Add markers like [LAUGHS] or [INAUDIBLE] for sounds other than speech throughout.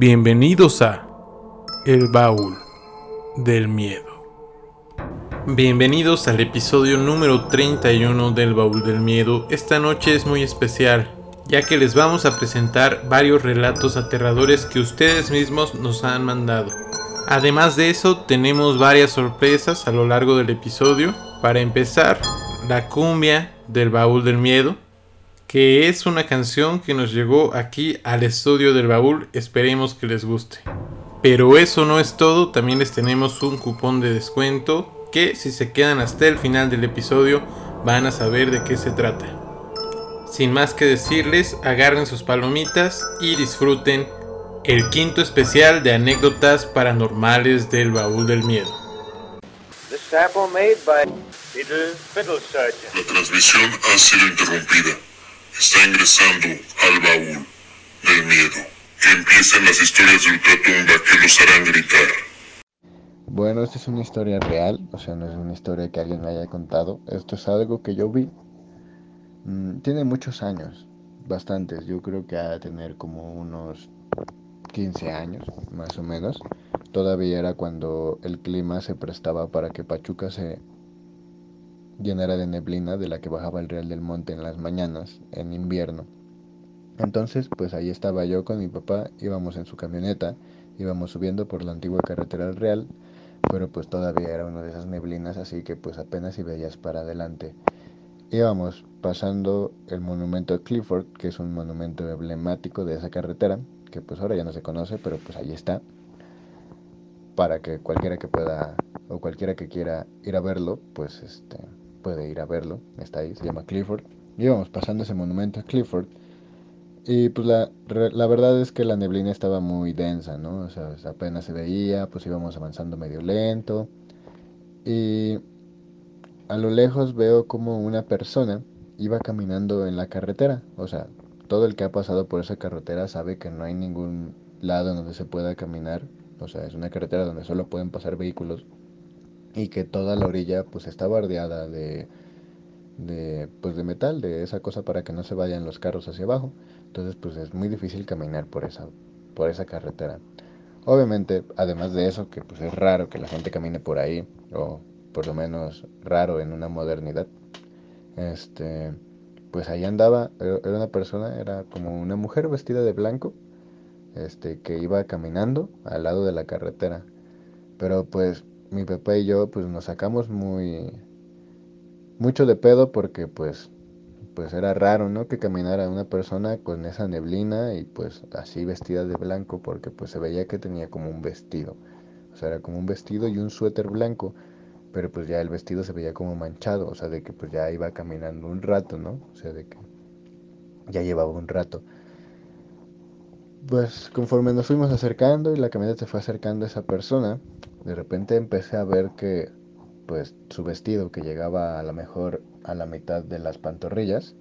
Bienvenidos a El Baúl del Miedo. Bienvenidos al episodio número 31 del Baúl del Miedo. Esta noche es muy especial, ya que les vamos a presentar varios relatos aterradores que ustedes mismos nos han mandado. Además de eso, tenemos varias sorpresas a lo largo del episodio. Para empezar, la cumbia del Baúl del Miedo, que es una canción que nos llegó aquí al estudio del baúl, esperemos que les guste. Pero eso no es todo, también les tenemos un cupón de descuento que si se quedan hasta el final del episodio van a saber de qué se trata. Sin más que decirles, agarren sus palomitas y disfruten el quinto especial de anécdotas paranormales del baúl del miedo. La transmisión ha sido interrumpida. Está ingresando al baúl del miedo. Que empiecen las historias de ultratumba que los harán gritar. Bueno, esta es una historia real, o sea, no es una historia que alguien me haya contado. Esto es algo que yo vi. Mm, tiene muchos años, bastantes. Yo creo que ha de tener como unos 15 años, más o menos. Todavía era cuando el clima se prestaba para que Pachuca se llenara de neblina de la que bajaba el Real del Monte en las mañanas, en invierno. Entonces, pues ahí estaba yo con mi papá, íbamos en su camioneta, íbamos subiendo por la antigua carretera del Real pero pues todavía era una de esas neblinas, así que pues apenas si veías para adelante. Íbamos pasando el monumento de Clifford, que es un monumento emblemático de esa carretera, que pues ahora ya no se conoce, pero pues ahí está, para que cualquiera que pueda o cualquiera que quiera ir a verlo, pues este puede ir a verlo, está ahí, se llama Clifford. Íbamos pasando ese monumento a Clifford y pues la, la, verdad es que la neblina estaba muy densa, ¿no? O sea, apenas se veía, pues íbamos avanzando medio lento. Y a lo lejos veo como una persona iba caminando en la carretera. O sea, todo el que ha pasado por esa carretera sabe que no hay ningún lado donde se pueda caminar. O sea, es una carretera donde solo pueden pasar vehículos. Y que toda la orilla pues está bardeada de, de, pues, de metal, de esa cosa para que no se vayan los carros hacia abajo. Entonces, pues es muy difícil caminar por esa, por esa carretera. Obviamente, además de eso, que pues es raro que la gente camine por ahí, o por lo menos raro en una modernidad. Este, pues ahí andaba, era una persona, era como una mujer vestida de blanco, este, que iba caminando al lado de la carretera. Pero pues mi papá y yo pues nos sacamos muy mucho de pedo porque pues pues era raro, ¿no? Que caminara una persona con esa neblina y pues así vestida de blanco porque pues se veía que tenía como un vestido. O sea, era como un vestido y un suéter blanco, pero pues ya el vestido se veía como manchado, o sea, de que pues ya iba caminando un rato, ¿no? O sea, de que ya llevaba un rato. Pues conforme nos fuimos acercando y la camioneta se fue acercando a esa persona, de repente empecé a ver que pues su vestido que llegaba a lo mejor a la mitad de las pantorrillas,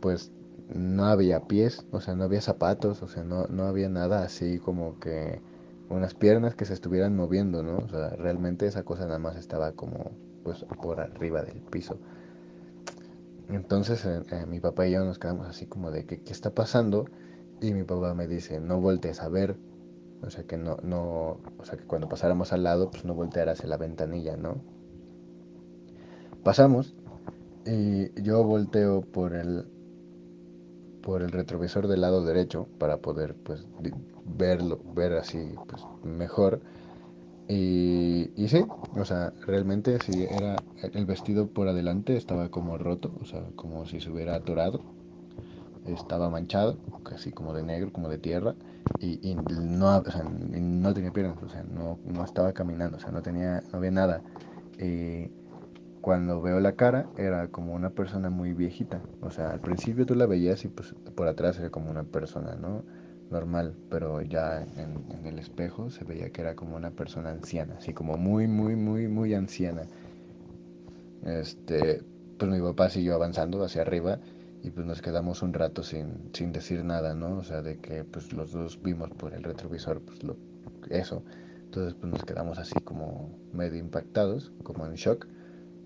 pues no había pies, o sea, no había zapatos, o sea, no, no había nada así como que unas piernas que se estuvieran moviendo, ¿no? O sea, realmente esa cosa nada más estaba como pues por arriba del piso. Entonces eh, eh, mi papá y yo nos quedamos así como de que qué está pasando y mi papá me dice no voltees a ver, o sea que no no, o sea que cuando pasáramos al lado pues no voltearas hacia la ventanilla, ¿no? Pasamos y yo volteo por el por el retrovisor del lado derecho para poder pues verlo ver así pues mejor. Y, y sí o sea realmente sí era el vestido por adelante estaba como roto o sea como si se hubiera atorado estaba manchado casi como de negro como de tierra y, no o sea, no tenía piernas o sea no, no estaba caminando o sea no tenía no había nada y cuando veo la cara era como una persona muy viejita. O sea, al principio tú la veías y pues por atrás era como una persona, ¿no? Normal, pero ya en, el espejo se veía que era como una persona anciana, así como muy, muy, muy, muy anciana. Este, pues mi papá siguió avanzando hacia arriba y pues nos quedamos un rato sin, sin decir nada, ¿no? O sea, de que pues los dos vimos por el retrovisor pues lo, eso. Entonces pues nos quedamos así como medio impactados, como en shock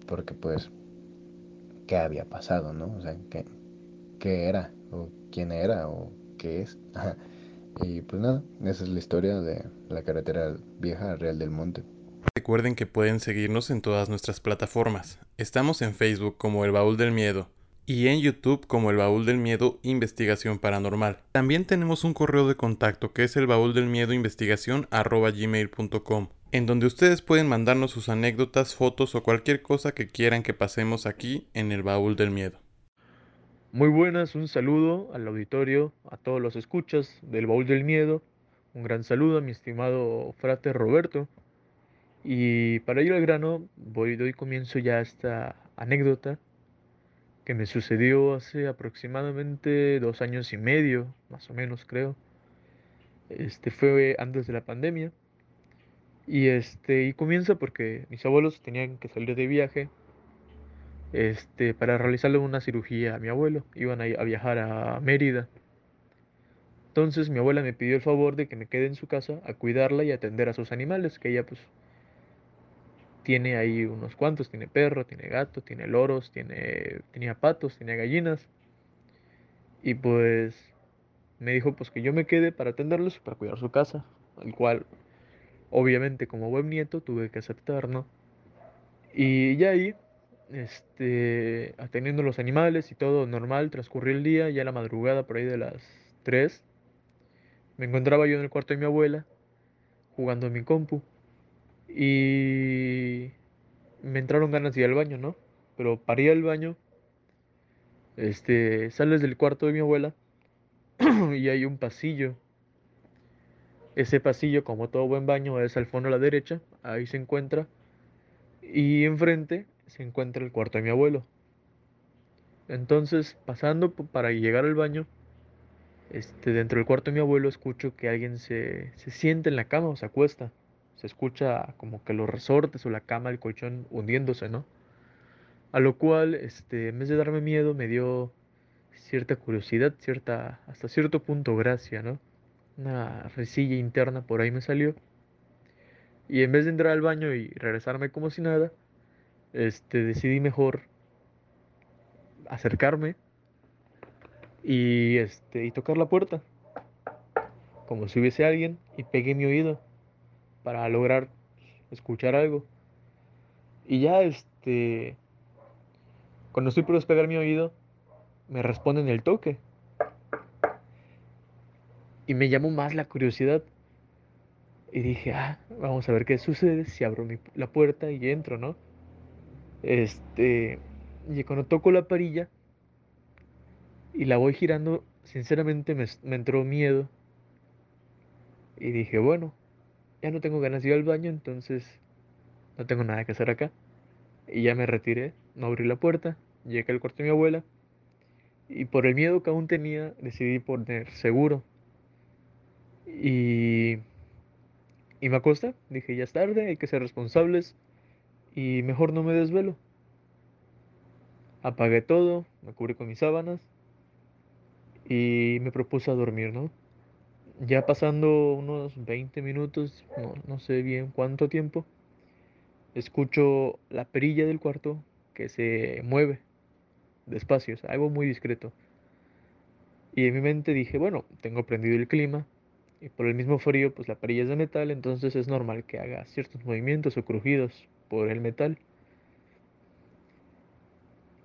porque pues, ¿qué había pasado, no? O sea, ¿qué, qué era? ¿O quién era? ¿O qué es? [LAUGHS] Y pues nada, esa es la historia de la carretera vieja Real del Monte. Recuerden que pueden seguirnos en todas nuestras plataformas. Estamos en Facebook como El Baúl del Miedo y en YouTube como El Baúl del Miedo Investigación Paranormal. También tenemos un correo de contacto que es el baúl del miedo investigación gmail.com en donde ustedes pueden mandarnos sus anécdotas, fotos o cualquier cosa que quieran que pasemos aquí en el Baúl del Miedo. Muy buenas, un saludo al auditorio, a todos los escuchas del Baúl del Miedo. Un gran saludo a mi estimado frate Roberto. Y para ir al grano, voy doy comienzo ya a esta anécdota que me sucedió hace aproximadamente dos años y medio, más o menos creo. Este fue antes de la pandemia. Y este, y comienza porque mis abuelos tenían que salir de viaje este, para realizarle una cirugía a mi abuelo. Iban a, a viajar a Mérida. Entonces mi abuela me pidió el favor de que me quede en su casa a cuidarla y atender a sus animales, que ella pues tiene ahí unos cuantos, tiene perro, tiene gato, tiene loros, tiene, tenía patos, tenía gallinas. Y pues me dijo pues que yo me quede para atenderlos, para cuidar su casa, al cual obviamente como buen nieto tuve que aceptar, ¿no? Y ya ahí, este, atendiendo los animales y todo normal, transcurrió el día, ya la madrugada por ahí de las 3, me encontraba yo en el cuarto de mi abuela, jugando en mi compu. Y me entraron ganas de ir al baño, ¿no? Pero para ir al baño, este, sales del cuarto de mi abuela [CLEARS THROAT] y hay un pasillo. Ese pasillo, como todo buen baño, es al fondo a la derecha, ahí se encuentra. Y enfrente se encuentra el cuarto de mi abuelo. Entonces, pasando para llegar al baño, este, dentro del cuarto de mi abuelo escucho que alguien se, se siente en la cama o se acuesta se escucha como que los resortes o la cama, el colchón hundiéndose, ¿no? A lo cual, este, en vez de darme miedo, me dio cierta curiosidad, cierta, hasta cierto punto gracia, ¿no? Una resilla interna por ahí me salió. Y en vez de entrar al baño y regresarme como si nada, este, decidí mejor acercarme y, este, y tocar la puerta, como si hubiese alguien, y pegué mi oído para lograr escuchar algo. Y ya este cuando estoy por despegar mi oído, me responden el toque. Y me llamó más la curiosidad. Y dije, ah, vamos a ver qué sucede si abro la puerta y entro, ¿no? Este, y cuando toco la parilla y la voy girando, sinceramente me, me entró miedo. Y dije, bueno, ya no tengo ganas de ir al baño, entonces no tengo nada que hacer acá. Y ya me retiré, no abrí la puerta, llegué al cuarto de mi abuela y por el miedo que aún tenía decidí poner seguro. Y, y me acosté, dije ya es tarde, hay que ser responsables y mejor no me desvelo. Apagué todo, me cubrí con mis sábanas y me propuse a dormir, ¿no? Ya pasando unos 20 minutos, no, sé bien cuánto tiempo, escucho la perilla del cuarto que se mueve despacio, algo muy discreto. Y en mi mente dije, bueno, tengo prendido el clima y por el mismo frío, pues la perilla es de metal, entonces es normal que haga ciertos movimientos o crujidos por el metal.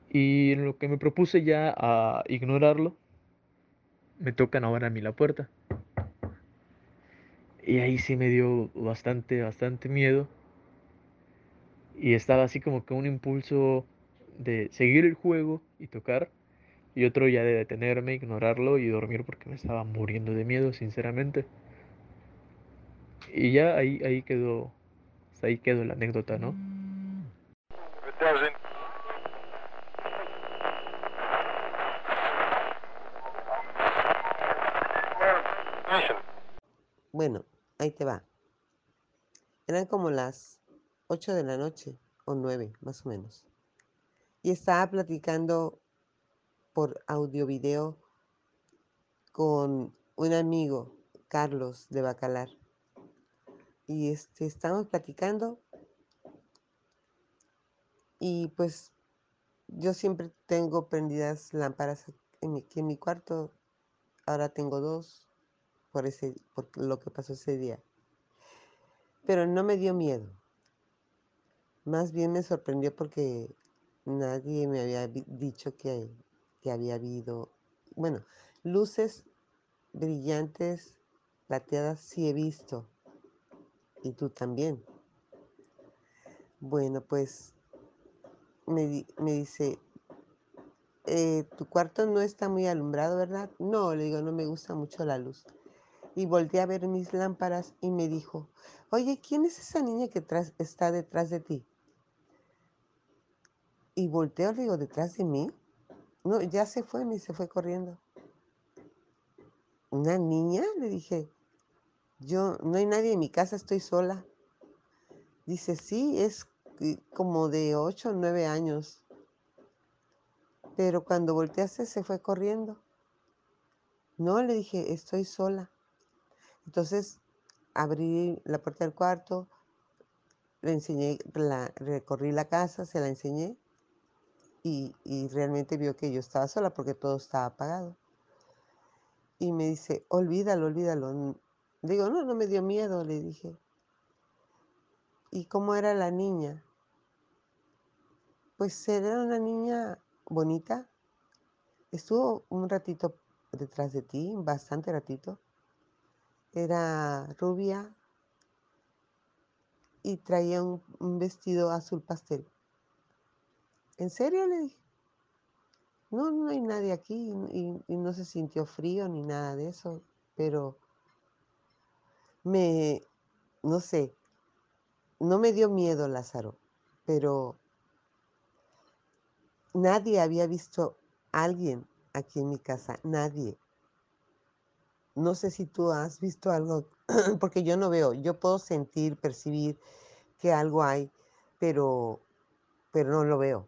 Y lo que me propuse ya a ignorarlo, me tocan ahora a mí la puerta. Y ahí sí me dio bastante, bastante miedo. Y estaba así como que un impulso de seguir el juego y tocar. Y otro ya de detenerme, ignorarlo y dormir porque me estaba muriendo de miedo, sinceramente. Y ya ahí, ahí quedó, ahí quedó la anécdota, ¿no? Bueno, ahí te va. Eran como las 8 de la noche o 9, más o menos. Y estaba platicando por audio video con un amigo, Carlos de Bacalar. Y este, estábamos platicando. Y pues yo siempre tengo prendidas lámparas en mi, en mi cuarto. Ahora tengo dos por, ese, por lo que pasó ese día. Pero no me dio miedo. Más bien me sorprendió porque nadie me había dicho que, que había habido, bueno, luces brillantes, plateadas, sí he visto. Y tú también. Bueno, pues me, me dice, eh, tu cuarto no está muy alumbrado, ¿verdad? No, le digo, no me gusta mucho la luz. Y volteé a ver mis lámparas y me dijo, oye, ¿quién es esa niña que está detrás de ti? Y volteo, le digo, ¿detrás de mí? No, ya se fue, me se fue corriendo. ¿Una niña? Le dije, yo, no hay nadie en mi casa, estoy sola. Dice, sí, es como de 8 o 9 años. Pero cuando volteaste se fue corriendo. No, le dije, estoy sola. Entonces abrí la puerta del cuarto, le enseñé, recorrí la casa, se la enseñé y, y realmente vio que yo estaba sola porque todo estaba apagado. Y me dice, olvídalo, olvídalo. Digo, no, no me dio miedo, le dije. ¿Y cómo era la niña? Pues era una niña bonita. Estuvo un ratito detrás de ti, bastante ratito. Era rubia y traía un, vestido azul pastel. ¿En serio? Le dije. No, no hay nadie aquí y, y, no se sintió frío ni nada de eso, pero me, no sé, no me dio miedo Lázaro, pero nadie había visto a alguien aquí en mi casa, nadie. No sé si tú has visto algo, [CLEARS THROAT] porque yo no veo, yo puedo sentir, percibir que algo hay, pero, pero no lo veo.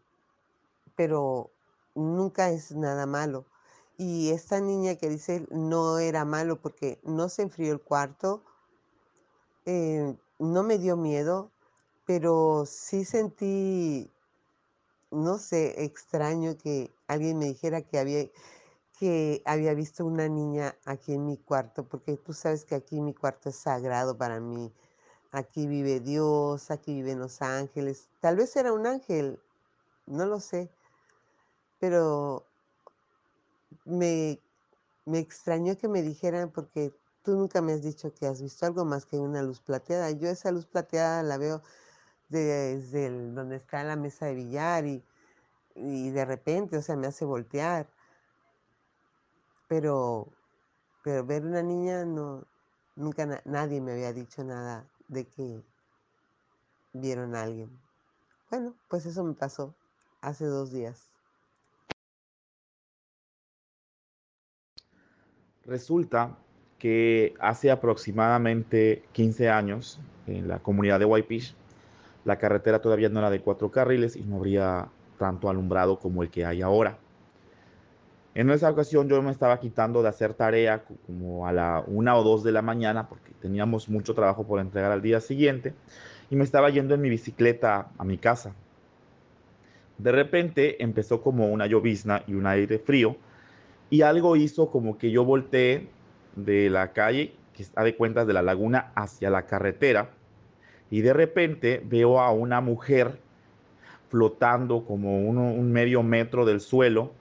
Pero nunca es nada malo. Y esta niña que dice no era malo porque no se enfrió el cuarto, eh, no me dio miedo, pero sí sentí, no sé, extraño que alguien me dijera que había, que había visto una niña aquí en mi cuarto, porque tú sabes que aquí mi cuarto es sagrado para mí. Aquí vive Dios, aquí viven los ángeles. Tal vez era un ángel, no lo sé, pero me, me extrañó que me dijeran porque tú nunca me has dicho que has visto algo más que una luz plateada. Yo esa luz plateada la veo desde donde está la mesa de billar y, y de repente, o sea, me hace voltear. Pero, pero ver una niña no, nunca nadie me había dicho nada de que vieron a alguien. Bueno, pues eso me pasó hace dos días. Resulta que hace aproximadamente 15 años, en la comunidad de Whitefish, la carretera todavía no era de cuatro carriles y no habría tanto alumbrado como el que hay ahora. En esa ocasión yo me estaba quitando de hacer tarea como a la una o dos de la mañana porque teníamos mucho trabajo por entregar al día siguiente y me estaba yendo en mi bicicleta a mi casa. De repente empezó como una llovizna y un aire frío y algo hizo como que yo volteé de la calle, que está de cuentas de la laguna, hacia la carretera, y de repente veo a una mujer flotando como un medio metro del suelo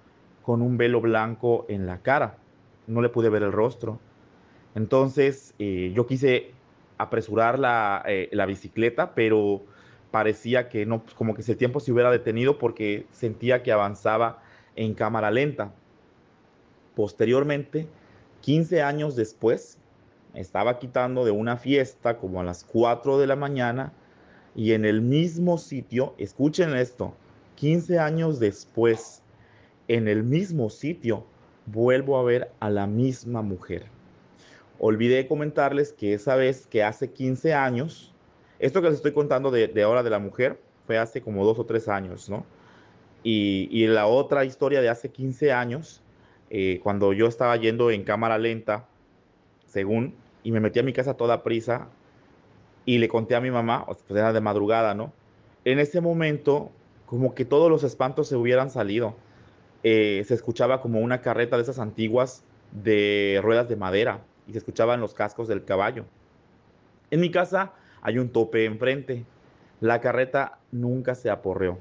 con un velo blanco en la cara. No le pude ver el rostro. Entonces eh, yo quise apresurar la, eh, la, bicicleta, pero parecía que no, como que ese tiempo se hubiera detenido porque sentía que avanzaba en cámara lenta. Posteriormente, 15 años después, estaba quitando de una fiesta como a las 4 de la mañana y en el mismo sitio, escuchen esto, 15 años después, en el mismo sitio, vuelvo a ver a la misma mujer. Olvidé comentarles que esa vez que hace 15 años, esto que les estoy contando de, ahora de la mujer fue hace como dos o tres años, ¿no? Y, y la otra historia de hace 15 años eh, cuando yo estaba yendo en cámara lenta, según, y me metí a mi casa toda prisa y le conté a mi mamá, pues era de madrugada, ¿no? En ese momento, como que todos los espantos se hubieran salido. Eh, se escuchaba como una carreta de esas antiguas de ruedas de madera y se escuchaban los cascos del caballo. En mi casa hay un tope enfrente. La carreta nunca se aporreó.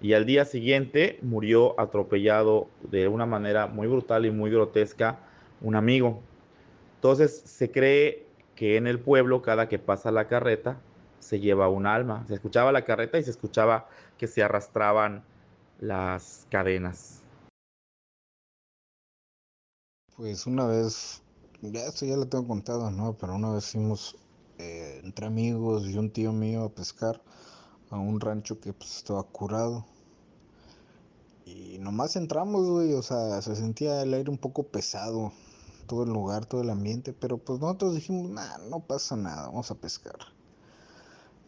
Y al día siguiente murió atropellado de una manera muy brutal y muy grotesca un amigo. Entonces se cree que en el pueblo cada que pasa la carreta se lleva un alma. Se escuchaba la carreta y se escuchaba que se arrastraban las cadenas. Pues una vez, ya esto ya lo tengo contado, ¿no? Pero una vez fuimos eh, entre amigos y un tío mío a pescar a un rancho que pues estaba curado. Y nomás entramos, güey, o sea, se sentía el aire un poco pesado, todo el lugar, todo el ambiente, pero pues nosotros dijimos, nah, no pasa nada, vamos a pescar.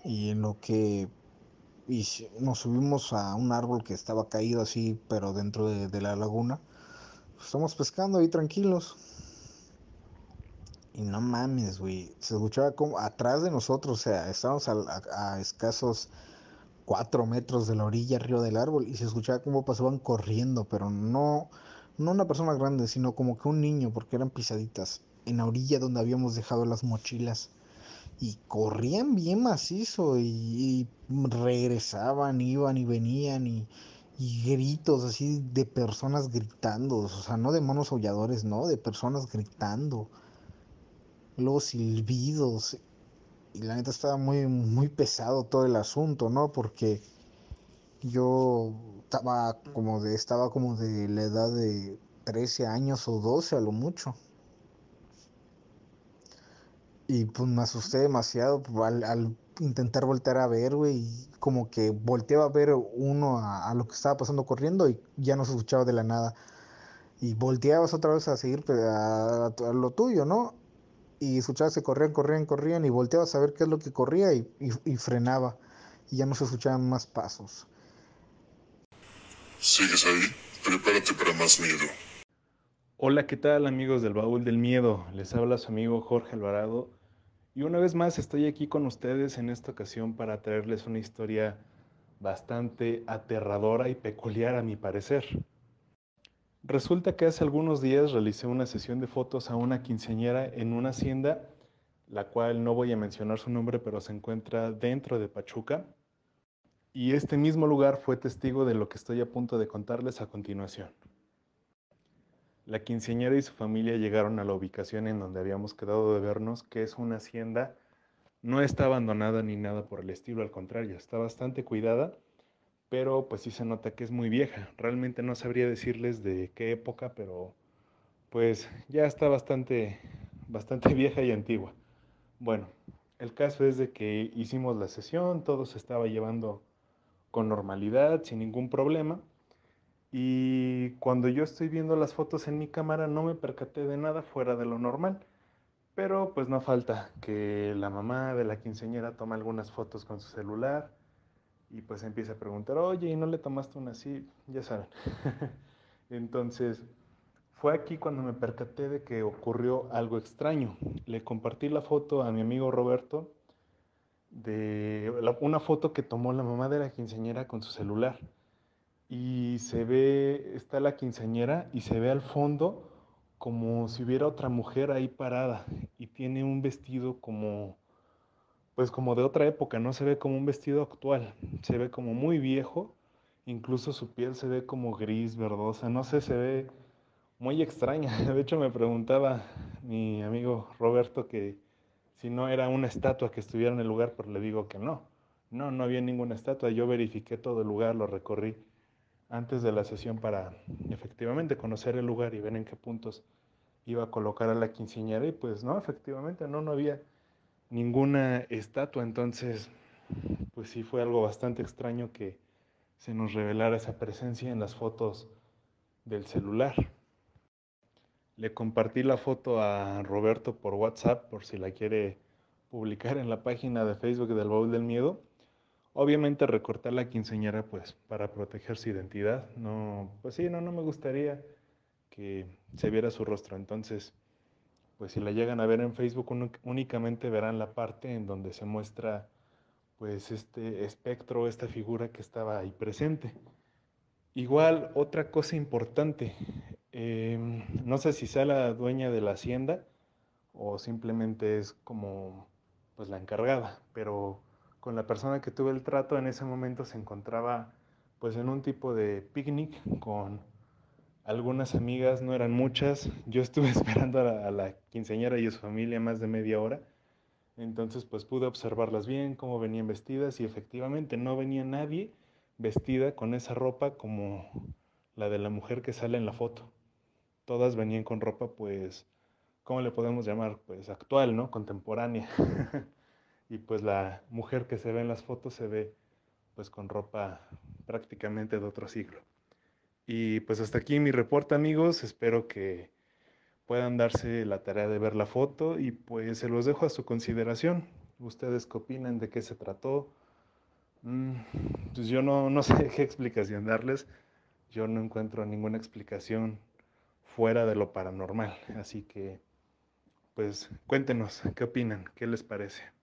Y en lo que nos subimos a un árbol que estaba caído así, pero dentro de, la laguna, pues, estamos pescando ahí tranquilos. Y no mames, güey, se escuchaba como atrás de nosotros, o sea, estábamos a escasos cuatro metros de la orilla arriba del árbol y se escuchaba cómo pasaban corriendo, pero no, no una persona grande, sino como que un niño, porque eran pisaditas, en la orilla donde habíamos dejado las mochilas. Y corrían bien macizo y, regresaban, iban y venían y, y, gritos así de personas gritando, o sea, no de monos aulladores, no, de personas gritando. Los silbidos, y la neta estaba muy, muy pesado todo el asunto, ¿no? Porque yo estaba como de, estaba como de la edad de 13 años o 12 a lo mucho. Y pues me asusté demasiado pues, al, intentar voltear a ver, güey. Como que volteaba a ver uno a, lo que estaba pasando corriendo y ya no se escuchaba de la nada. Y volteabas otra vez a seguir pues, a lo tuyo, ¿no? y escuchabas que corrían, corrían, corrían y volteabas a ver qué es lo que corría y, y, frenaba y ya no se escuchaban más pasos. ¿Sigues ahí? Prepárate para más miedo. Hola, ¿qué tal amigos del Baúl del Miedo? Les habla su amigo Jorge Alvarado y una vez más estoy aquí con ustedes en esta ocasión para traerles una historia bastante aterradora y peculiar a mi parecer. Resulta que hace algunos días realicé una sesión de fotos a una quinceañera en una hacienda, la cual no voy a mencionar su nombre, pero se encuentra dentro de Pachuca. Y este mismo lugar fue testigo de lo que estoy a punto de contarles a continuación. La quinceañera y su familia llegaron a la ubicación en donde habíamos quedado de vernos, que es una hacienda. No está abandonada ni nada por el estilo, al contrario, está bastante cuidada pero pues sí se nota que es muy vieja. Realmente no sabría decirles de qué época, pero pues ya está bastante, bastante [LAUGHS] vieja y antigua. Bueno, el caso es de que hicimos la sesión, todo se estaba llevando con normalidad, sin ningún problema. Y cuando yo estoy viendo las fotos en mi cámara no me percaté de nada fuera de lo normal. Pero pues no falta que la mamá de la quinceañera toma algunas fotos con su celular y pues empieza a preguntar, oye, ¿y no le tomaste una así? Ya saben. [LAUGHS] Entonces, fue aquí cuando me percaté de que ocurrió algo extraño. Le compartí la foto a mi amigo Roberto de una foto que tomó la mamá de la quinceañera con su celular. Y se ve, está la quinceañera y se ve al fondo como si hubiera otra mujer ahí parada y tiene un vestido como pues como de otra época, no se ve como un vestido actual, se ve como muy viejo, incluso su piel se ve como gris, verdosa, no sé, se ve muy extraña. [LAUGHS] De hecho me preguntaba mi amigo Roberto que si no era una estatua que estuviera en el lugar, pero le digo que no. No, no había ninguna estatua. Yo verifiqué todo el lugar, lo recorrí antes de la sesión para efectivamente conocer el lugar y ver en qué puntos iba a colocar a la quinceañera y pues no, efectivamente no, no había ninguna estatua, entonces pues sí fue algo bastante extraño que se nos revelara esa presencia en las fotos del celular. Le compartí la foto a Roberto por WhatsApp por si la quiere publicar en la página de Facebook del Baúl del Miedo. Obviamente recortar la quinceañera pues para proteger su identidad. No, pues sí, no, no me gustaría que se viera su rostro. Entonces, pues si la llegan a ver en Facebook únicamente verán la parte en donde se muestra pues este espectro, esta figura que estaba ahí presente. Igual, otra cosa importante, em, no sé si sea la dueña de la hacienda, o simplemente es como pues la encargada, pero con la persona que tuve el trato en ese momento se encontraba pues en un tipo de picnic con algunas amigas, no eran muchas. Yo estuve [LAUGHS] esperando a la, a la quinceañera y su familia más de media hora. Entonces pues pude observarlas bien, cómo venían vestidas y efectivamente no venía nadie vestida con esa ropa como la de la mujer que sale en la foto. Todas venían con ropa pues, ¿cómo le podemos llamar? Pues actual, ¿no? Contemporánea. [LAUGHS] y pues la mujer que se ve en las fotos se ve pues con ropa prácticamente de otro siglo. Y pues hasta aquí mi reporte amigos, espero que puedan darse la tarea de ver la foto y pues se los dejo a su consideración. ¿Ustedes qué opinan de qué se trató? Mm, pues yo no, no [LAUGHS] sé qué explicación darles, yo no encuentro ninguna explicación fuera de lo paranormal, así que pues cuéntenos qué opinan, qué les parece.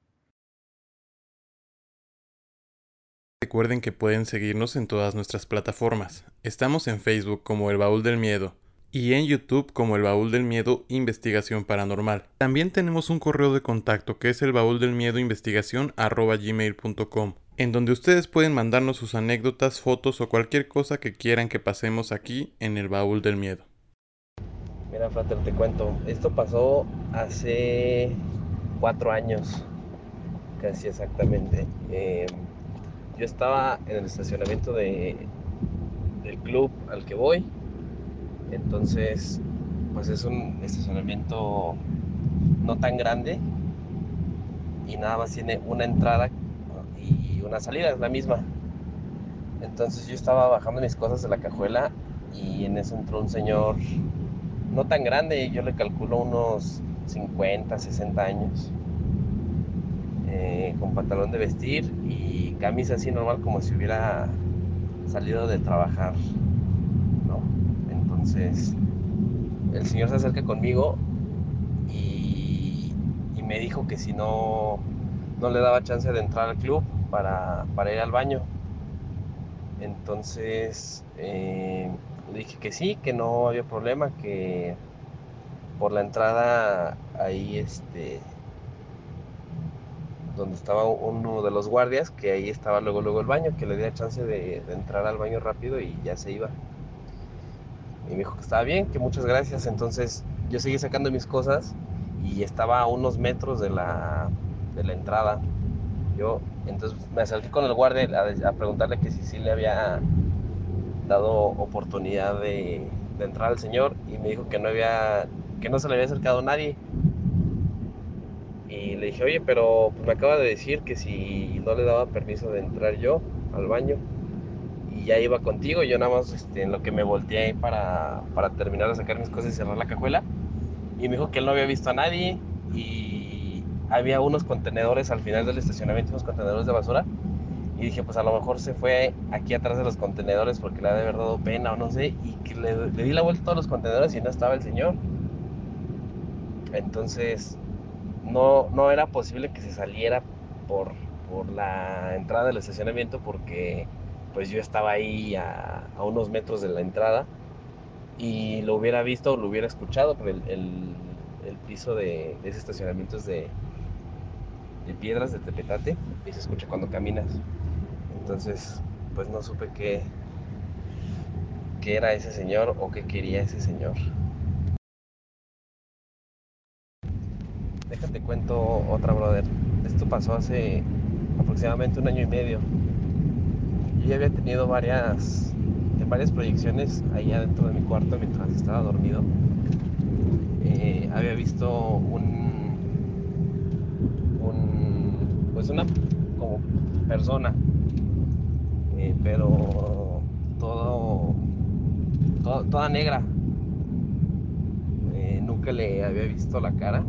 Recuerden que pueden seguirnos en todas nuestras plataformas. Estamos en Facebook como El Baúl del Miedo y en YouTube como El Baúl del Miedo Investigación Paranormal. También tenemos un correo de contacto que es el baúl del miedo investigación gmail.com en donde ustedes pueden mandarnos sus anécdotas, fotos o cualquier cosa que quieran que pasemos aquí en el Baúl del Miedo. Mira, Frater, te cuento. Esto pasó hace cuatro años, casi exactamente. Eh, yo estaba en el estacionamiento de, del club al que voy. Entonces, pues es un estacionamiento no tan grande y nada más tiene una entrada y una salida, es la misma. Entonces yo estaba bajando mis cosas de la cajuela y en eso entró un señor no tan grande, yo le calculo unos 50, 60 años, eh, con pantalón de vestir y camisa así normal como si hubiera salido de trabajar, ¿no? Entonces el señor se acerca conmigo y, me dijo que si no, no le daba chance de entrar al club para, para ir al baño. Entonces eh, dije que sí, que no había problema, que por la entrada ahí este donde estaba uno de los guardias, que ahí estaba luego luego el baño, que le diera chance de, entrar al baño rápido y ya se iba. Y me dijo que estaba bien, que muchas gracias. Entonces yo seguí sacando mis cosas y estaba a unos metros de la, de la entrada. Yo entonces me acerqué con el guardia a, a preguntarle que si sí le había dado oportunidad de, de, entrar al señor y me dijo que no había que no se le había acercado nadie y le dije oye pero pues me acaba de decir que si no le daba permiso de entrar yo al baño y ya iba contigo yo nada más este, en lo que me volteé para, para terminar de sacar mis cosas y cerrar la cajuela y me dijo que él no había visto a nadie y había unos contenedores al final del estacionamiento unos contenedores de basura y dije, pues a lo mejor se fue aquí atrás de los contenedores porque le ha de haber dado pena o no sé. Y le, di la vuelta a todos los contenedores y no estaba el señor. Entonces, no, no era posible que se saliera por, por la entrada del estacionamiento porque pues yo estaba ahí a, unos metros de la entrada y lo hubiera visto o lo hubiera escuchado, porque el, el, piso de, de, ese estacionamiento es de, de piedras de tepetate y se escucha cuando caminas. Entonces, pues no supe qué, qué era ese señor o qué quería ese señor. Déjate cuento otra, brother. Esto pasó hace aproximadamente un año y medio. Yo ya había tenido varias, varias proyecciones ahí adentro de mi cuarto mientras estaba dormido. Eh, había visto un, un, pues una como persona eh, pero todo, todo, toda negra. Eh, nunca le había visto la cara,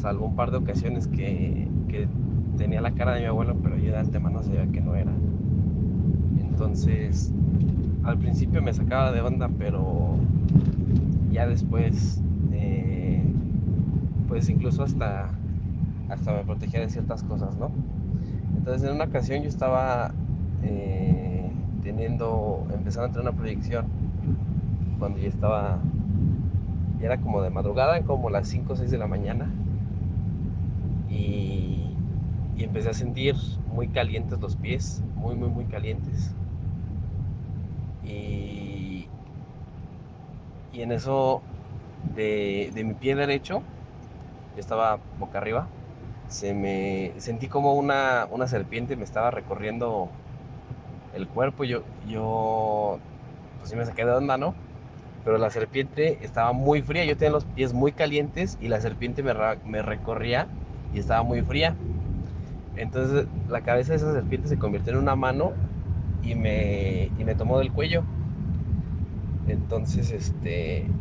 salvo un par de ocasiones que, que, tenía la cara de mi abuelo, pero yo de antemano sabía que no era. Entonces, al principio me sacaba de onda, pero ya después, eh, pues incluso hasta, hasta me protegía de ciertas cosas, ¿no? Entonces en una ocasión yo estaba eh, teniendo, empezando a tener una proyección cuando ya estaba era como de madrugada, como las 5 o 6 de la mañana. Y, y empecé a sentir muy calientes los pies, muy, muy, muy calientes. Y, y en eso, de, de mi pie derecho, yo estaba boca arriba, se me sentí como una, una serpiente me estaba recorriendo el cuerpo. Yo, yo, pues sí me saqué de onda, ¿no? Pero la serpiente estaba muy fría. Yo tenía los pies muy calientes y la serpiente me, me recorría y estaba muy fría. Entonces la cabeza de esa serpiente se convirtió en una mano y me, y me tomó del cuello. Entonces, este,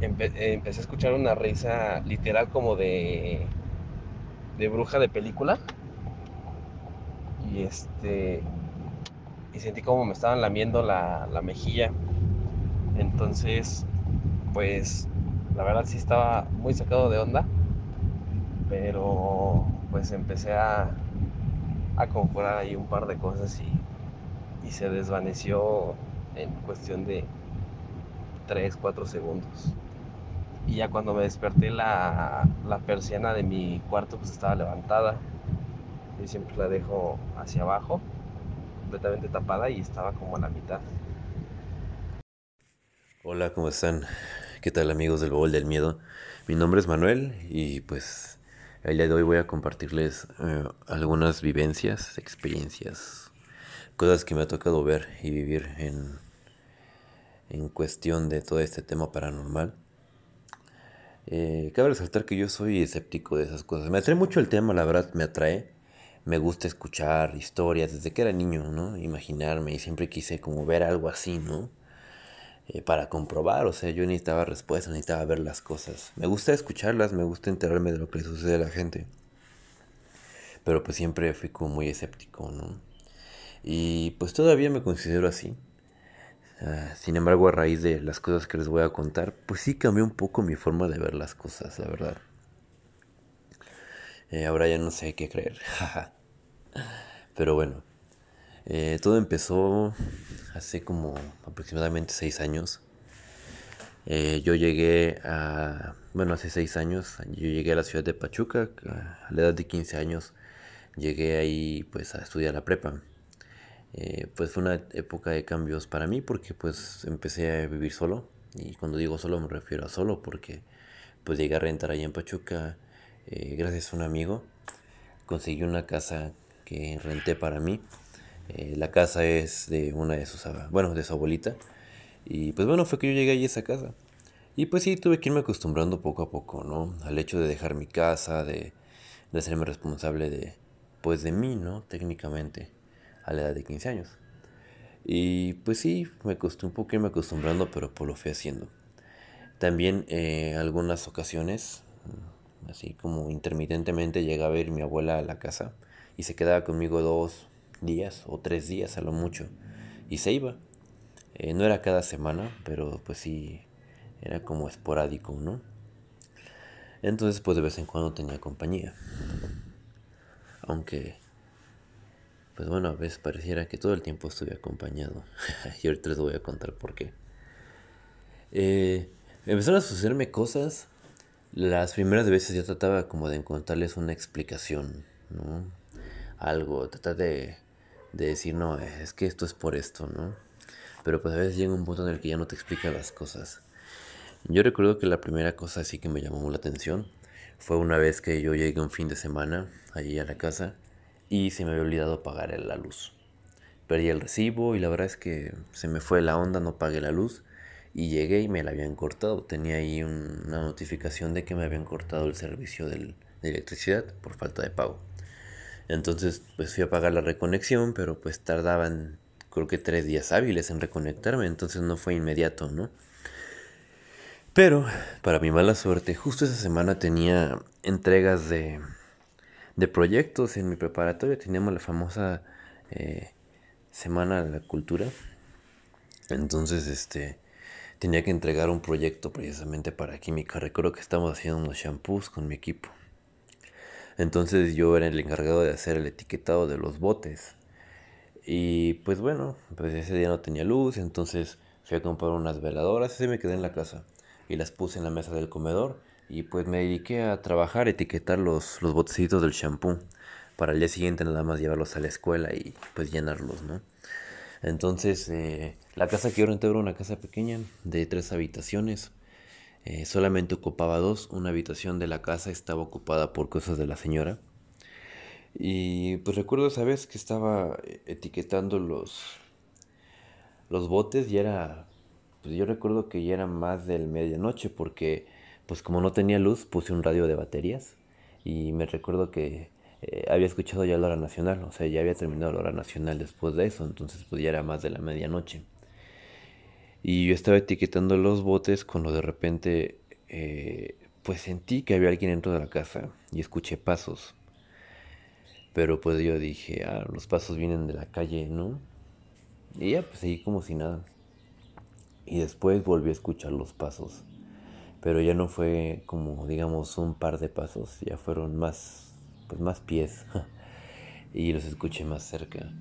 empecé a escuchar una risa literal como de, de bruja de película. Y este, y sentí como me estaban lamiendo la, la mejilla. Entonces, pues, la verdad sí estaba muy sacado de onda. Pero, pues empecé a, a conjurar ahí un par de cosas y, y se desvaneció en cuestión de 3, 4 segundos. Y ya cuando me desperté la, la persiana de mi cuarto pues estaba levantada. Yo siempre la dejo hacia abajo, completamente tapada y estaba como a la mitad. Hola, ¿cómo están? ¿Qué tal amigos del Bowl del Miedo? Mi nombre es Manuel y pues el día de hoy voy a compartirles eh, algunas vivencias, experiencias, cosas que me ha tocado ver y vivir en, en cuestión de todo este tema paranormal. Eh, cabe resaltar que yo soy escéptico de esas cosas. Me atrae mucho el tema, la verdad me atrae. Me gusta escuchar historias desde que era niño, ¿no? Imaginarme y siempre quise como ver algo así, ¿no? Eh, para comprobar, o sea, yo necesitaba respuestas, necesitaba ver las cosas. Me gusta escucharlas, me gusta enterarme de lo que sucede a la gente. Pero pues siempre fui como muy escéptico, ¿no? Y pues todavía me considero así. Ah, sin embargo, a raíz de las cosas que les voy a contar, pues sí cambió un poco mi forma de ver las cosas, la verdad. Eh, ahora ya no sé qué creer. [LAUGHS] Pero bueno, eh, todo empezó hace como aproximadamente seis años. Eh, yo llegué a, bueno, hace seis años, yo llegué a la ciudad de Pachuca, a la edad de 15 años, llegué ahí pues a estudiar la prepa. Eh, pues fue una época de cambios para mí porque pues empecé a vivir solo y cuando digo solo me refiero a solo porque pues llegué a rentar allá en Pachuca eh, gracias a un amigo conseguí una casa que renté para mí eh, la casa es de una de sus bueno de su abuelita y pues bueno fue que yo llegué a esa casa y pues sí tuve que irme acostumbrando poco a poco no al hecho de dejar mi casa de, de hacerme responsable de pues de mí no técnicamente a la edad de 15 años. Y pues sí, me costó un poco irme acostumbrando, pero pues lo fui haciendo. También eh, algunas ocasiones, así como intermitentemente, llegaba a ver mi abuela a la casa y se quedaba conmigo dos días o tres días a lo mucho y se iba. Eh, no era cada semana, pero pues sí, era como esporádico, ¿no? Entonces pues de vez en cuando tenía compañía. Aunque pues bueno, a veces pareciera que todo el tiempo estuve acompañado. [LAUGHS] y ahorita les voy a contar por qué. Eh, empezaron a sucederme cosas. Las primeras veces ya trataba como de encontrarles una explicación, ¿no? Algo, tratar de, de decir, no, es que esto es por esto, ¿no? Pero pues a veces llega un punto en el que ya no te explica las cosas. Yo recuerdo que la primera cosa así que me llamó la atención fue una vez que yo llegué un fin de semana allí a la casa y se me había olvidado pagar la luz. Perdí el recibo y la verdad es que se me fue la onda, no pagué la luz y llegué y me la habían cortado. Tenía ahí una notificación de que me habían cortado el servicio de electricidad por falta de pago. Entonces pues fui a pagar la reconexión, pero pues tardaban creo que tres días hábiles en reconectarme, entonces no fue inmediato, ¿no? Pero, para mi mala suerte, justo esa semana tenía entregas de, de proyectos en mi preparatoria. Teníamos la famosa eh, Semana de la Cultura. Entonces, este, tenía que entregar un proyecto precisamente para química. Recuerdo que estábamos haciendo unos shampoos con mi equipo. Entonces yo era el encargado de hacer el etiquetado de los botes. Y pues bueno, pues ese día no tenía luz, entonces fui a comprar unas veladoras y me quedé en la casa. Y las puse en la mesa del comedor y pues me dediqué a trabajar, etiquetar los, los botecitos del shampoo para el día siguiente nada más llevarlos a la escuela y pues llenarlos, ¿no? Entonces, eh, la casa que yo renté era una casa pequeña de tres habitaciones. Eh, solamente ocupaba dos. Una habitación de la casa estaba ocupada por cosas de la señora. Y pues recuerdo esa vez que estaba etiquetando los, los botes y era, pues yo recuerdo que ya era más del medianoche porque pues como no tenía luz puse un radio de baterías y me recuerdo que eh, había escuchado ya la hora nacional, o sea, ya había terminado la hora nacional después de eso, entonces pues ya era más de la medianoche. Y yo estaba etiquetando los botes cuando de repente eh, pues sentí que había alguien dentro de la casa y escuché pasos. Pero pues yo dije, ah, los pasos vienen de la calle, ¿no? Y ya pues seguí como si nada. Y después volví a escuchar los pasos. Pero ya no fue como, digamos, un par de pasos, ya fueron más, pues más pies. [LAUGHS] y los escuché más cerca.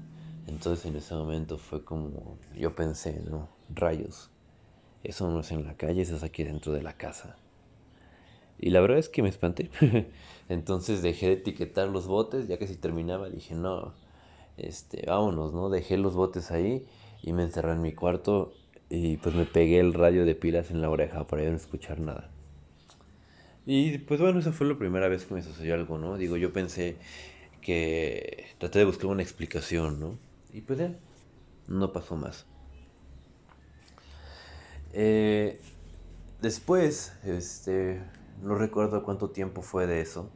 Entonces en ese momento fue como, yo pensé, ¿no? Rayos. Eso no es en la calle, eso es aquí dentro de la casa. Y la verdad es que me espanté. [LAUGHS] Entonces dejé de etiquetar los botes, ya que si terminaba dije, no, este, vámonos, ¿no? Dejé los botes ahí y me encerré en mi cuarto y pues me pegué el radio de pilas en la oreja para no escuchar nada. Y pues bueno, esa fue la primera vez que me sucedió algo, ¿no? Digo, yo pensé que traté de buscar una explicación, ¿no? Y pues ya, no pasó más. Eh, después, este, no recuerdo cuánto tiempo fue de eso.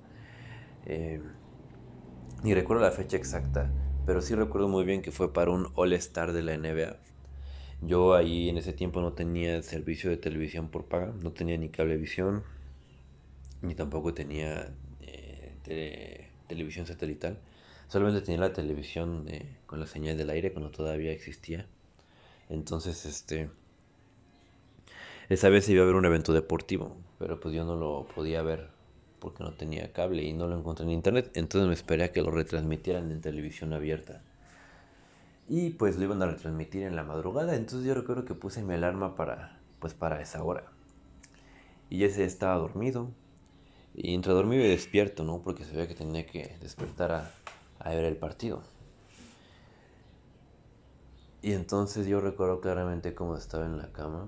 Eh, ni recuerdo la fecha exacta, pero sí recuerdo muy bien que fue para un All Star de la NBA. Yo ahí en ese tiempo no tenía servicio de televisión por paga, no tenía ni cablevisión, ni tampoco tenía eh, televisión satelital. Solamente tenía la televisión eh, con la señal del aire cuando todavía existía. Entonces, este, esa vez iba a haber un evento deportivo, pero pues yo no lo podía ver porque no tenía cable y no lo encontré en internet. Entonces me esperé a que lo retransmitieran en televisión abierta. Y pues lo iban a retransmitir en la madrugada. Entonces yo recuerdo que puse mi alarma para, pues para esa hora. Y ese estaba dormido. Y entre dormido y despierto, ¿no? Porque sabía que tenía que despertar a, a ver el partido. Y entonces yo recuerdo claramente cómo estaba en la cama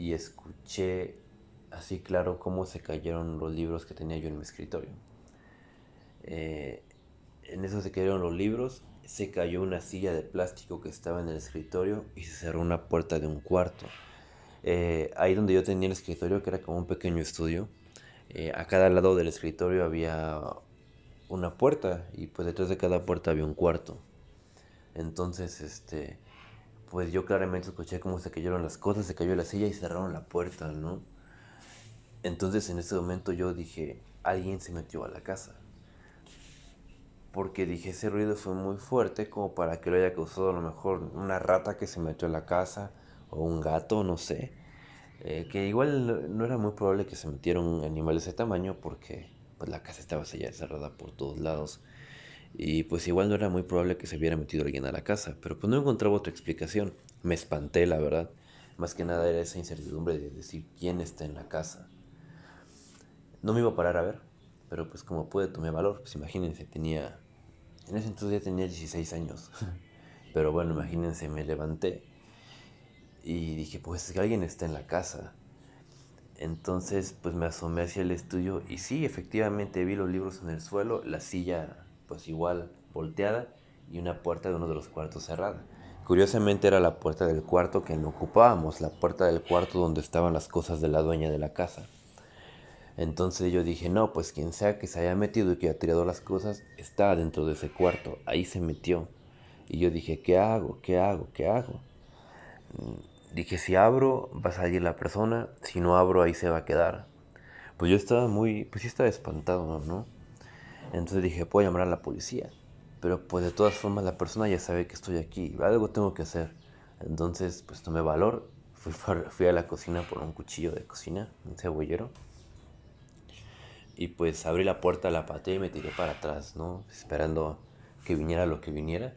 y escuché así claro cómo se cayeron los libros que tenía yo en mi escritorio. Eh, en eso se cayeron los libros se cayó una silla de plástico que estaba en el escritorio y se cerró una puerta de un cuarto. Eh, ahí donde yo tenía el escritorio, que era como un pequeño estudio, eh, a cada lado del escritorio había una puerta y pues detrás de cada puerta había un cuarto. Entonces, este, pues yo claramente escuché cómo se cayeron las cosas, se cayó la silla y cerraron la puerta, ¿no? Entonces en ese momento yo dije, alguien se metió a la casa porque dije ese ruido fue muy fuerte como para que lo haya causado a lo mejor una rata que se metió en la casa o un gato, no sé. Eh, que igual no, era muy probable que se metiera un animal de tamaño porque pues la casa estaba sellada cerrada por todos lados. Y pues igual no era muy probable que se hubiera metido alguien a la casa, pero pues no encontraba otra explicación. Me espanté, la verdad. Más que nada era esa incertidumbre de decir quién está en la casa. No me iba a parar a ver, pero pues como pude tomé valor, pues imagínense, tenía, en ese entonces ya tenía 16 años. [LAUGHS] Pero bueno, imagínense, me levanté y dije, pues alguien está en la casa. Entonces, pues me asomé hacia el estudio y sí, efectivamente vi los libros en el suelo, la silla pues igual volteada y una puerta de uno de los cuartos cerrada. Curiosamente era la puerta del cuarto que no ocupábamos, la puerta del cuarto donde estaban las cosas de la dueña de la casa. Entonces yo dije, no, pues quien sea que se haya metido y que haya tirado las cosas, está dentro de ese cuarto, ahí se metió. Y yo dije, ¿qué hago? ¿Qué hago? ¿Qué hago? Mm, dije, si abro, va a salir la persona, si no abro, ahí se va a quedar. Pues yo estaba muy, pues sí estaba espantado, ¿no? Entonces dije, puedo llamar a la policía. Pero pues de todas formas la persona ya sabe que estoy aquí, algo tengo que hacer. Entonces pues tomé valor, [LAUGHS] fui, a la cocina por un cuchillo de cocina, un cebollero y pues abrí la puerta, la pateé y me tiré para atrás, ¿no? Esperando que viniera lo que viniera.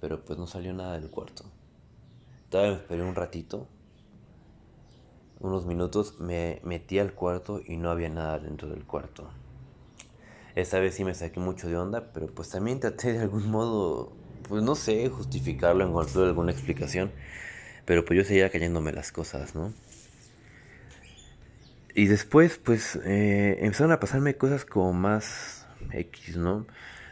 Pero pues no salió nada del cuarto. Todavía me esperé un ratito. unos minutos me metí al cuarto y no había nada dentro del cuarto. Esta vez sí me saqué mucho de onda, pero pues también traté de algún modo, pues no sé, justificarlo, encontrar alguna explicación. Pero pues yo seguía cayéndome las cosas, ¿no? Y después, pues, eh, empezaron a pasarme cosas como más X, ¿no?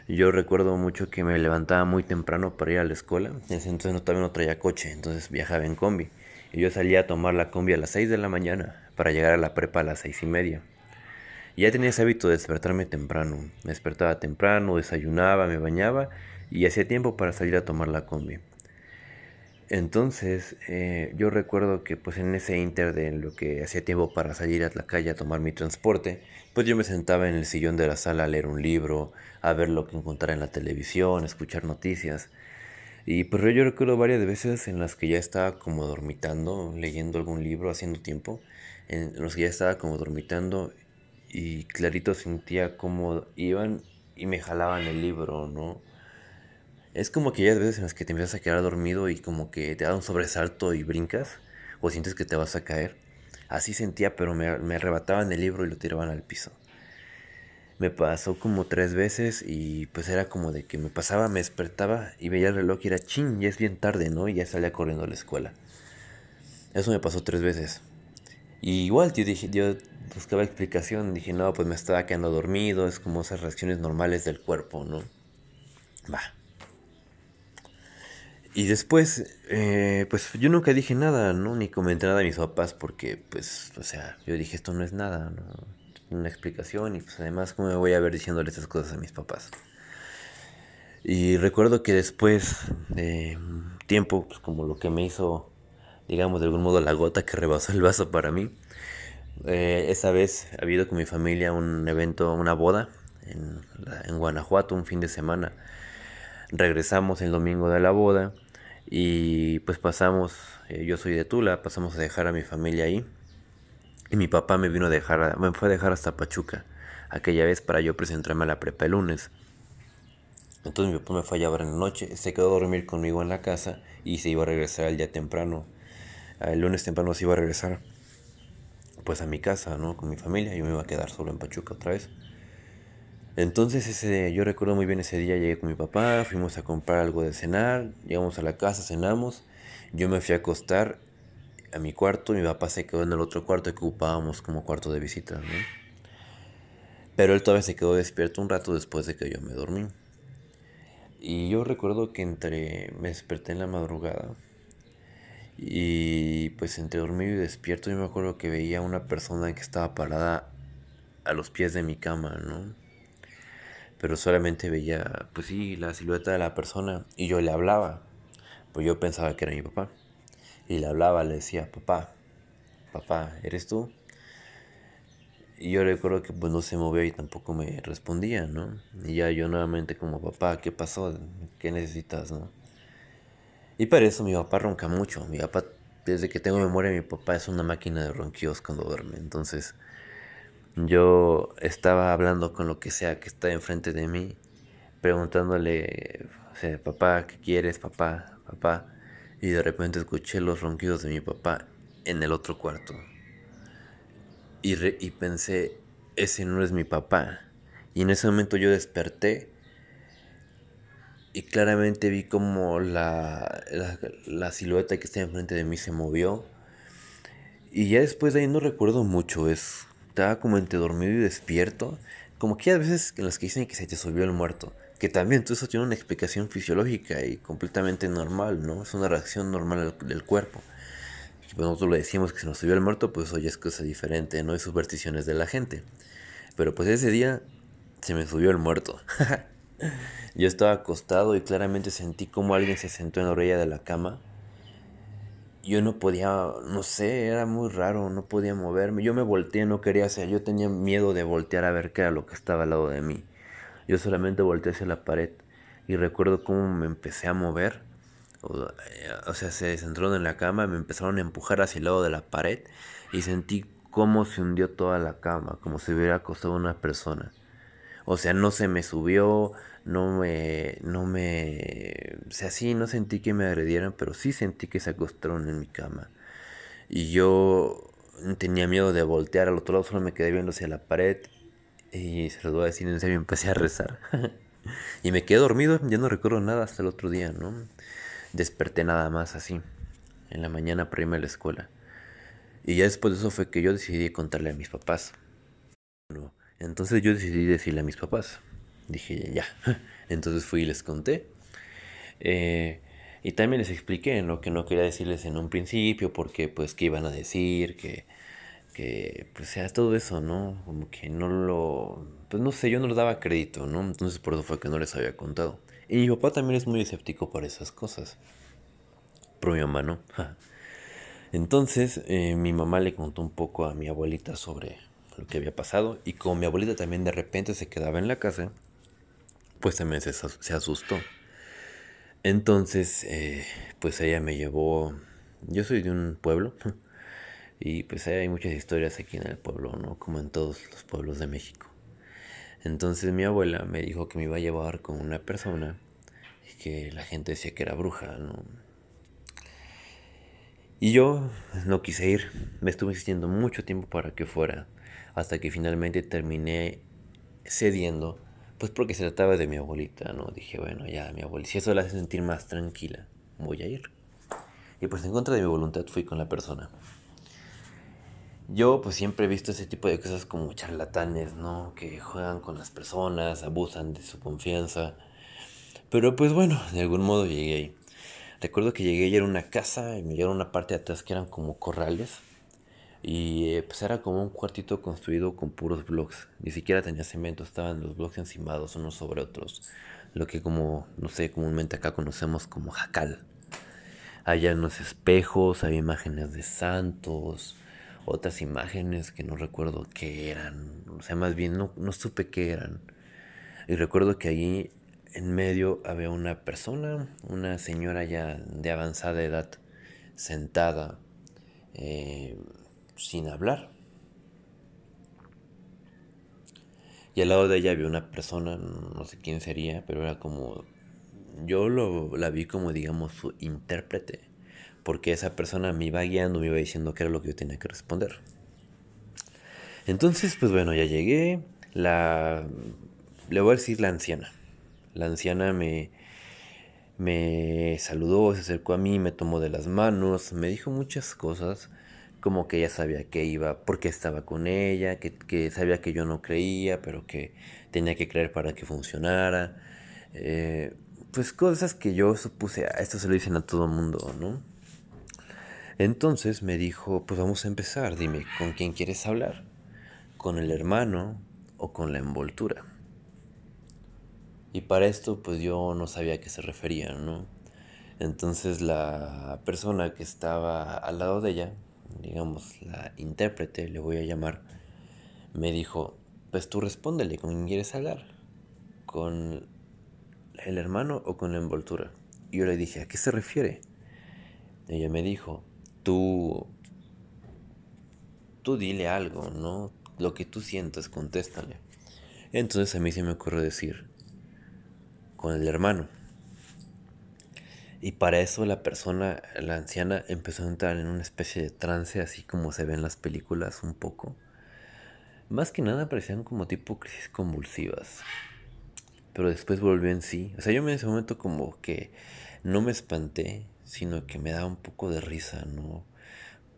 Yo recuerdo mucho que me levantaba muy temprano para ir a la escuela. Entonces no, todavía no traía coche, entonces viajaba en combi. Y yo salía a tomar la combi a las 6 de la mañana para llegar a la prepa a las seis y media. Ya tenía ese hábito de despertarme temprano. Me despertaba temprano, desayunaba, me bañaba y hacía tiempo para salir a tomar la combi. Entonces, eh, yo recuerdo que pues en ese inter de lo que hacía tiempo para salir a la calle a tomar mi transporte, pues yo me sentaba en el sillón de la sala a leer un libro, a ver lo que encontrara en la televisión, a escuchar noticias. Y pues yo recuerdo varias veces en las que ya estaba como dormitando, leyendo algún libro, haciendo tiempo, en los que ya estaba como dormitando y clarito sentía como iban y me jalaban el libro, ¿no? Es como que hay veces en las que te empiezas a quedar dormido y como que te da un sobresalto y brincas o sientes que te vas a caer. Así sentía, pero me, me arrebataban el libro y lo tiraban al piso. Me pasó como tres veces y pues era como de que me pasaba, me despertaba y veía el reloj y era ching, ya es bien tarde, ¿no? Y ya salía corriendo a la escuela. Eso me pasó tres veces. Y igual yo dije, yo buscaba explicación, dije, no, pues me estaba quedando dormido, es como esas reacciones normales del cuerpo, ¿no? Va. Y después, eh, pues yo nunca dije nada, ¿no? Ni comenté nada a mis papás porque, pues, o sea, yo dije, esto no es nada, ¿no? Una explicación y pues además, ¿cómo me voy a ver diciéndole estas cosas a mis papás? Y recuerdo que después de tiempo, pues como lo que me hizo, digamos, de algún modo la gota que rebasó el vaso para mí, eh, esa vez ha habido con mi familia un evento, una boda en, Guanajuato, un fin de semana regresamos el domingo de la boda y pues pasamos, eh, yo soy de Tula, pasamos a dejar a mi familia ahí. Y mi papá me vino a dejar, me fue a dejar hasta Pachuca, aquella vez para yo presentarme a la prepa el lunes. Entonces mi papá me fue a llevar en la noche, se quedó a dormir conmigo en la casa y se iba a regresar el día temprano. El lunes temprano se iba a regresar pues a mi casa, ¿no? Con mi familia, yo me iba a quedar solo en Pachuca otra vez. Entonces ese, yo recuerdo muy bien ese día, llegué con mi papá, fuimos a comprar algo de cenar, llegamos a la casa, cenamos, yo me fui a acostar a mi cuarto, mi papá se quedó en el otro cuarto que ocupábamos como cuarto de visita, ¿no? Pero él todavía se quedó despierto un rato después de que yo me dormí. Y yo recuerdo que entre, me desperté en la madrugada y pues entre dormido y despierto yo me acuerdo que veía una persona que estaba parada a los pies de mi cama, ¿no? pero solamente veía, pues sí, la silueta de la persona y yo le hablaba, pues yo pensaba que era mi papá. Y le hablaba, le decía, papá, papá, ¿eres tú? Y yo recuerdo que pues no se movía y tampoco me respondía, ¿no? Y ya yo nuevamente como, papá, ¿qué pasó? ¿Qué necesitas, no? Y para eso mi papá ronca mucho. Mi papá, desde que tengo memoria, mi papá es una máquina de ronquidos cuando duerme. Entonces, yo estaba hablando con lo que sea que está enfrente de mí, preguntándole, o sea, papá, ¿qué quieres, papá, papá? Y de repente escuché los ronquidos de mi papá en el otro cuarto. Y, y pensé, ese no es mi papá. Y en ese momento yo desperté y claramente vi como la, la, la silueta que está enfrente de mí se movió. Y ya después de ahí no recuerdo mucho, es estaba como entre dormido y despierto. Como que hay veces en las que dicen que se te subió el muerto. Que también todo eso tiene una explicación fisiológica y completamente normal, ¿no? Es una reacción normal del cuerpo. Y pues nosotros le decimos que se nos subió el muerto, pues hoy es cosa diferente, no hay supersticiones de la gente. Pero pues ese día se me subió el muerto. [LAUGHS] Yo estaba acostado y claramente sentí como alguien se sentó en la orilla de la cama yo no podía, no sé, era muy raro, no podía moverme. Yo me volteé, no quería hacer, yo tenía miedo de voltear a ver qué era lo que estaba al lado de mí. Yo solamente volteé hacia la pared y recuerdo cómo me empecé a mover. O, sea, se centraron en la cama, me empezaron a empujar hacia el lado de la pared y sentí cómo se hundió toda la cama, como si hubiera acostado una persona. O sea, no se me subió, no me, no me, o sea, sí, no sentí que me agredieran, pero sí sentí que se acostaron en mi cama. Y yo tenía miedo de voltear al otro lado, solo me quedé viendo hacia la pared y se lo voy a decir en serio, empecé a rezar. [LAUGHS] y me quedé dormido, ya no recuerdo nada hasta el otro día, ¿no? Desperté nada más así, en la mañana para irme a la escuela. Y ya después de eso fue que yo decidí contarle a mis papás. Entonces yo decidí decirle a mis papás. Dije, ya. [LAUGHS] Entonces fui y les conté. Eh, y también les expliqué lo que no quería decirles en un principio, porque pues qué iban a decir, que, que pues sea todo eso, ¿no? Como que no lo, pues no sé, yo no les daba crédito, ¿no? Entonces por eso fue que no les había contado. Y mi papá también es muy escéptico para esas cosas. Pero mi mamá no. [LAUGHS] Entonces eh, mi mamá le contó un poco a mi abuelita sobre lo que había pasado. Y como mi abuelita también de repente se quedaba en la casa, pues también se, se asustó. Entonces, eh, pues ella me llevó, yo soy de un pueblo [LAUGHS] y pues hay muchas historias aquí en el pueblo, ¿no? Como en todos los pueblos de México. Entonces mi abuela me dijo que me iba a llevar con una persona que la gente decía que era bruja, ¿no? Y yo no quise ir, me estuve insistiendo mucho tiempo para que fuera, hasta que finalmente terminé cediendo pues porque se trataba de mi abuelita, ¿no? Dije, bueno, ya mi abuelita, si eso la hace sentir más tranquila, voy a ir. Y pues en contra de mi voluntad fui con la persona. Yo pues siempre he visto ese tipo de cosas como charlatanes, ¿no? Que juegan con las personas, abusan de su confianza. Pero pues bueno, de algún modo llegué ahí. Recuerdo que llegué y era una casa y me llegaron una parte de atrás que eran como corrales. Y eh, pues era como un cuartito construido con puros blocks. Ni siquiera tenía cemento, estaban los blocks encimados unos sobre otros. Lo que como, no sé, comúnmente acá conocemos como jacal. Había unos espejos, había imágenes de santos, otras imágenes que no recuerdo qué eran. O sea, más bien no, no supe qué eran. Y recuerdo que allí en medio había una persona, una señora ya de avanzada edad, sentada. Eh, sin hablar. Y al lado de ella había una persona, no sé quién sería, pero era como... Yo lo, la vi como, digamos, su intérprete. Porque esa persona me iba guiando, me iba diciendo qué era lo que yo tenía que responder. Entonces, pues bueno, ya llegué. La... Le voy a decir la anciana. La anciana me, me saludó, se acercó a mí, me tomó de las manos, me dijo muchas cosas como que ella sabía que iba, porque estaba con ella, que, sabía que yo no creía, pero que tenía que creer para que funcionara. Eh, pues cosas que yo supuse, a esto se lo dicen a todo mundo, ¿no? Entonces me dijo, pues vamos a empezar, dime, ¿con quién quieres hablar? ¿Con el hermano o con la envoltura? Y para esto, pues yo no sabía a qué se refería, ¿no? Entonces la persona que estaba al lado de ella, digamos, la intérprete, le voy a llamar, me dijo, pues tú respóndele, ¿con quién quieres hablar? ¿Con el hermano o con la envoltura? Y yo le dije, ¿a qué se refiere? Ella me dijo, tú, tú dile algo, ¿no? Lo que tú sientas, contéstale. Entonces a mí se me ocurre decir, con el hermano. Y para eso la persona, la anciana, empezó a entrar en una especie de trance, así como se ve en las películas un poco. Más que nada parecían como tipo crisis convulsivas. Pero después volvió en sí. O sea, yo en ese momento como que no me espanté, sino que me daba un poco de risa, ¿no?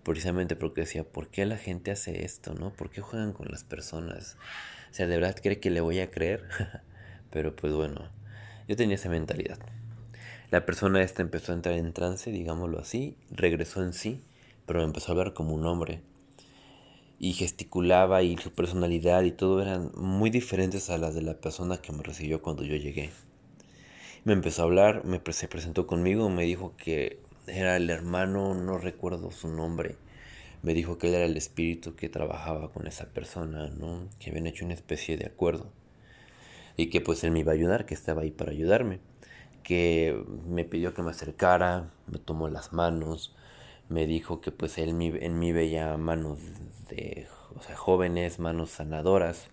Precisamente porque decía, ¿por qué la gente hace esto, no? ¿Por qué juegan con las personas? O sea, ¿de verdad cree que le voy a creer? [LAUGHS] Pero pues bueno, yo tenía esa mentalidad. La persona esta empezó a entrar en trance, digámoslo así, regresó en sí, pero empezó a hablar como un hombre. Y gesticulaba y su personalidad y todo eran muy diferentes a las de la persona que me recibió cuando yo llegué. Me empezó a hablar, me se presentó conmigo, me dijo que era el hermano, no recuerdo su nombre. Me dijo que él era el espíritu que trabajaba con esa persona, ¿no? Que habían hecho una especie de acuerdo. Y que pues él me iba a ayudar, que estaba ahí para ayudarme que me pidió que me acercara, me tomó las manos, me dijo que pues él en mí veía manos de o sea, jóvenes, manos sanadoras.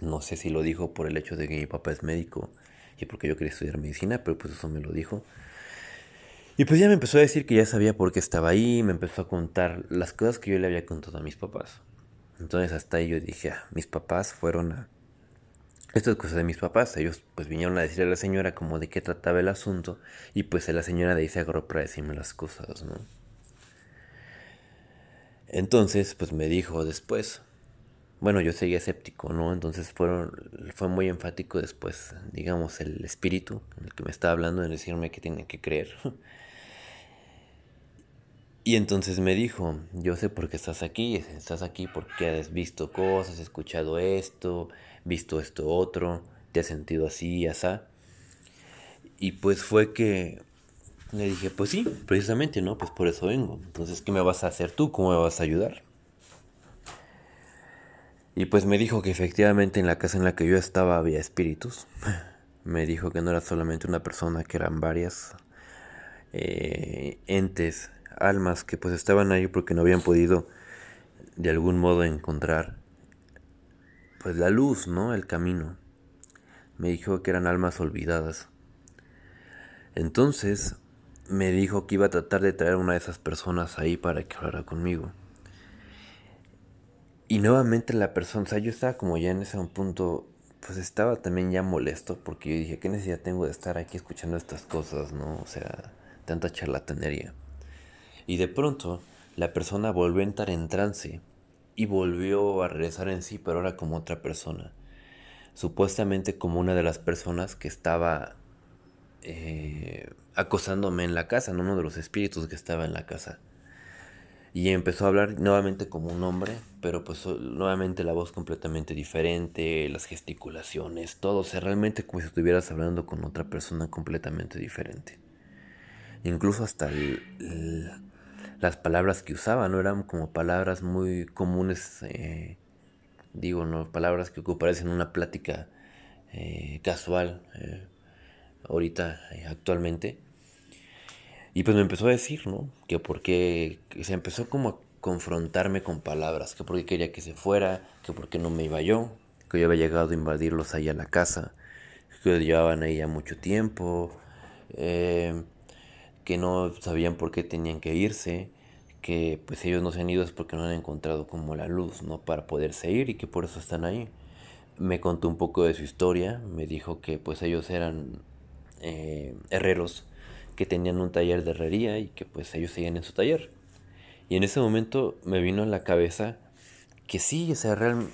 No sé si lo dijo por el hecho de que mi papá es médico y porque yo quería estudiar medicina, pero pues eso me lo dijo. Y pues ya me empezó a decir que ya sabía por qué estaba ahí, me empezó a contar las cosas que yo le había contado a mis papás. Entonces hasta ahí yo dije, ah, mis papás fueron a... Esto es cosa de mis papás, ellos pues vinieron a decirle a la señora como de qué trataba el asunto y pues la señora de ahí se agarró para decirme las cosas, ¿no? Entonces pues me dijo después, bueno yo seguía escéptico, ¿no? Entonces fueron, fue muy enfático después, digamos, el espíritu, el que me estaba hablando, en decirme que tenía que creer. [LAUGHS] Y entonces me dijo, yo sé por qué estás aquí, estás aquí porque has visto cosas, escuchado esto, visto esto otro, te has sentido así, asá. Y pues fue que le dije, pues sí, precisamente, ¿no? Pues por eso vengo. Entonces, ¿qué me vas a hacer tú? ¿Cómo me vas a ayudar? Y pues me dijo que efectivamente en la casa en la que yo estaba había espíritus. [LAUGHS] me dijo que no era solamente una persona, que eran varias eh, entes almas que pues estaban ahí porque no habían podido de algún modo encontrar pues la luz, ¿no? El camino. Me dijo que eran almas olvidadas. Entonces me dijo que iba a tratar de traer una de esas personas ahí para que hablara conmigo. Y nuevamente la persona, o sea, yo estaba como ya en ese punto, pues estaba también ya molesto porque yo dije, ¿qué necesidad tengo de estar aquí escuchando estas cosas, no? O sea, tanta charlatanería. Y de pronto la persona volvió a entrar en trance y volvió a regresar en sí, pero ahora como otra persona. Supuestamente como una de las personas que estaba eh, acosándome en la casa, ¿no? uno de los espíritus que estaba en la casa. Y empezó a hablar nuevamente como un hombre, pero pues nuevamente la voz completamente diferente, las gesticulaciones, todo, o sea, realmente como si estuvieras hablando con otra persona completamente diferente. Incluso hasta el las palabras que usaba, no eran como palabras muy comunes, eh, digo, no palabras que ocuparías en una plática eh, casual eh, ahorita, actualmente. Y pues me empezó a decir, ¿no? Que porque se empezó como a confrontarme con palabras, que porque quería que se fuera, que porque no me iba yo, que yo había llegado a invadirlos ahí a la casa, que llevaban ahí ya mucho tiempo, que no sabían por qué tenían que irse, que pues ellos no se han ido es porque no han encontrado como la luz, ¿no? Para poderse ir y que por eso están ahí. Me contó un poco de su historia, me dijo que pues ellos eran eh, herreros que tenían un taller de herrería y que pues ellos seguían en su taller. Y en ese momento me vino a la cabeza que sí, o sea, real,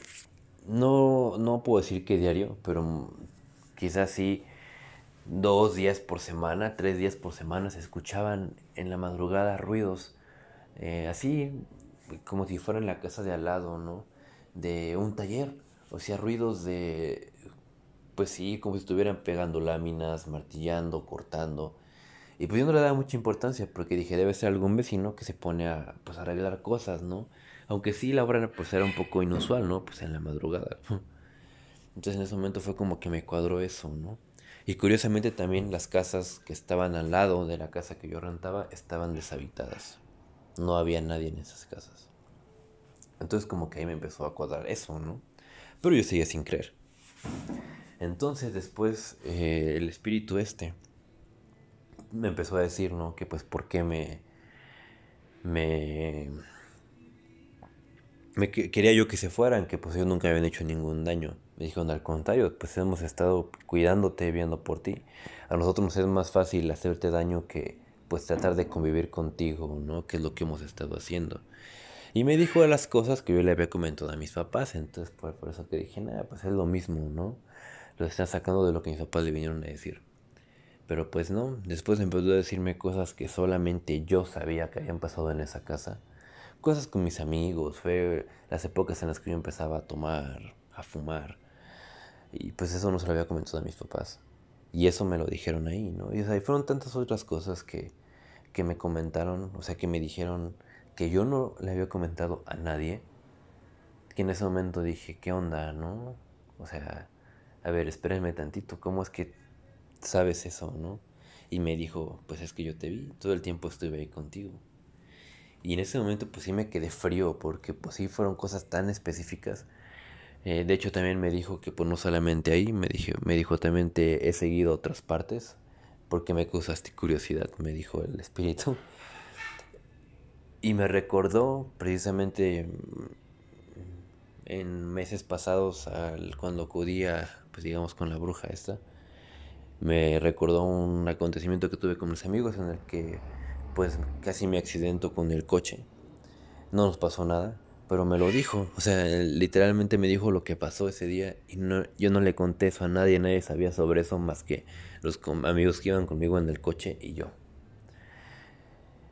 no, no puedo decir que diario, pero quizás sí dos días por semana, tres días por semana se escuchaban en la madrugada ruidos eh, así como si fuera en la casa de al lado, ¿no? De un taller, o sea, ruidos de, pues sí, como si estuvieran pegando láminas, martillando, cortando. Y pues yo no le daba mucha importancia porque dije, debe ser algún vecino que se pone a, pues, arreglar cosas, ¿no? Aunque sí, la hora pues era un poco inusual, ¿no? Pues en la madrugada. [LAUGHS] Entonces en ese momento fue como que me cuadró eso, ¿no? Y curiosamente también las casas que estaban al lado de la casa que yo rentaba estaban deshabitadas. No había nadie en esas casas. Entonces como que ahí me empezó a cuadrar eso, ¿no? Pero yo seguía sin creer. Entonces después eh, el espíritu este me empezó a decir, ¿no? Que pues por qué me... Me... me quería yo que se fueran, que pues ellos nunca habían hecho ningún daño. Me dijeron al contrario, pues hemos estado cuidándote, viendo por ti. A nosotros nos es más fácil hacerte daño que pues tratar de convivir contigo, ¿no? Que es lo que hemos estado haciendo. Y me dijo las cosas que yo le había comentado a mis papás, entonces por, por eso que dije, nada, pues es lo mismo, ¿no? Lo están sacando de lo que mis papás le vinieron a decir. Pero pues no, después empezó a decirme cosas que solamente yo sabía que habían pasado en esa casa. Cosas con mis amigos, fue las épocas en las que yo empezaba a tomar, a fumar. Y pues eso no se lo había comentado a mis papás. Y eso me lo dijeron ahí, ¿no? Y fueron tantas otras cosas que, que me comentaron, o sea, que me dijeron que yo no le había comentado a nadie, que en ese momento dije, ¿qué onda, no? O sea, a ver, espérenme tantito, ¿cómo es que sabes eso, no? Y me dijo, pues es que yo te vi, todo el tiempo estuve ahí contigo. Y en ese momento pues sí me quedé frío porque pues sí fueron cosas tan específicas eh, de hecho también me dijo que pues no solamente ahí, me, dije, me dijo también te he seguido otras partes, porque me causaste curiosidad, me dijo el espíritu. Y me recordó precisamente en meses pasados al, cuando acudía, pues digamos, con la bruja esta. Me recordó un acontecimiento que tuve con mis amigos en el que pues casi me accidento con el coche. No nos pasó nada, pero me lo dijo. O sea, literalmente me dijo lo que pasó ese día y no, yo no le conté eso a nadie, nadie sabía sobre eso más que los amigos que iban conmigo en el coche y yo.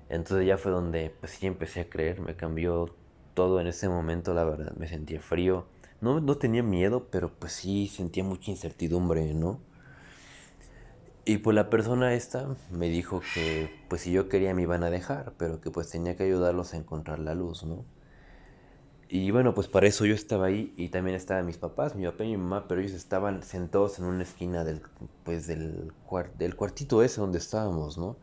Entonces ya fue donde pues sí empecé a creer, me cambió todo en ese momento, la verdad, me sentía frío. No, no tenía miedo, pero pues sí sentía mucha incertidumbre, ¿no? Y pues la persona esta me dijo que pues si yo quería me iban a dejar, pero que pues tenía que ayudarlos a encontrar la luz, ¿no? Y bueno, pues para eso yo estaba ahí y también estaban mis papás, mi papá y mi mamá, pero ellos estaban sentados en una esquina del, pues del, del cuartito ese donde estábamos, ¿no?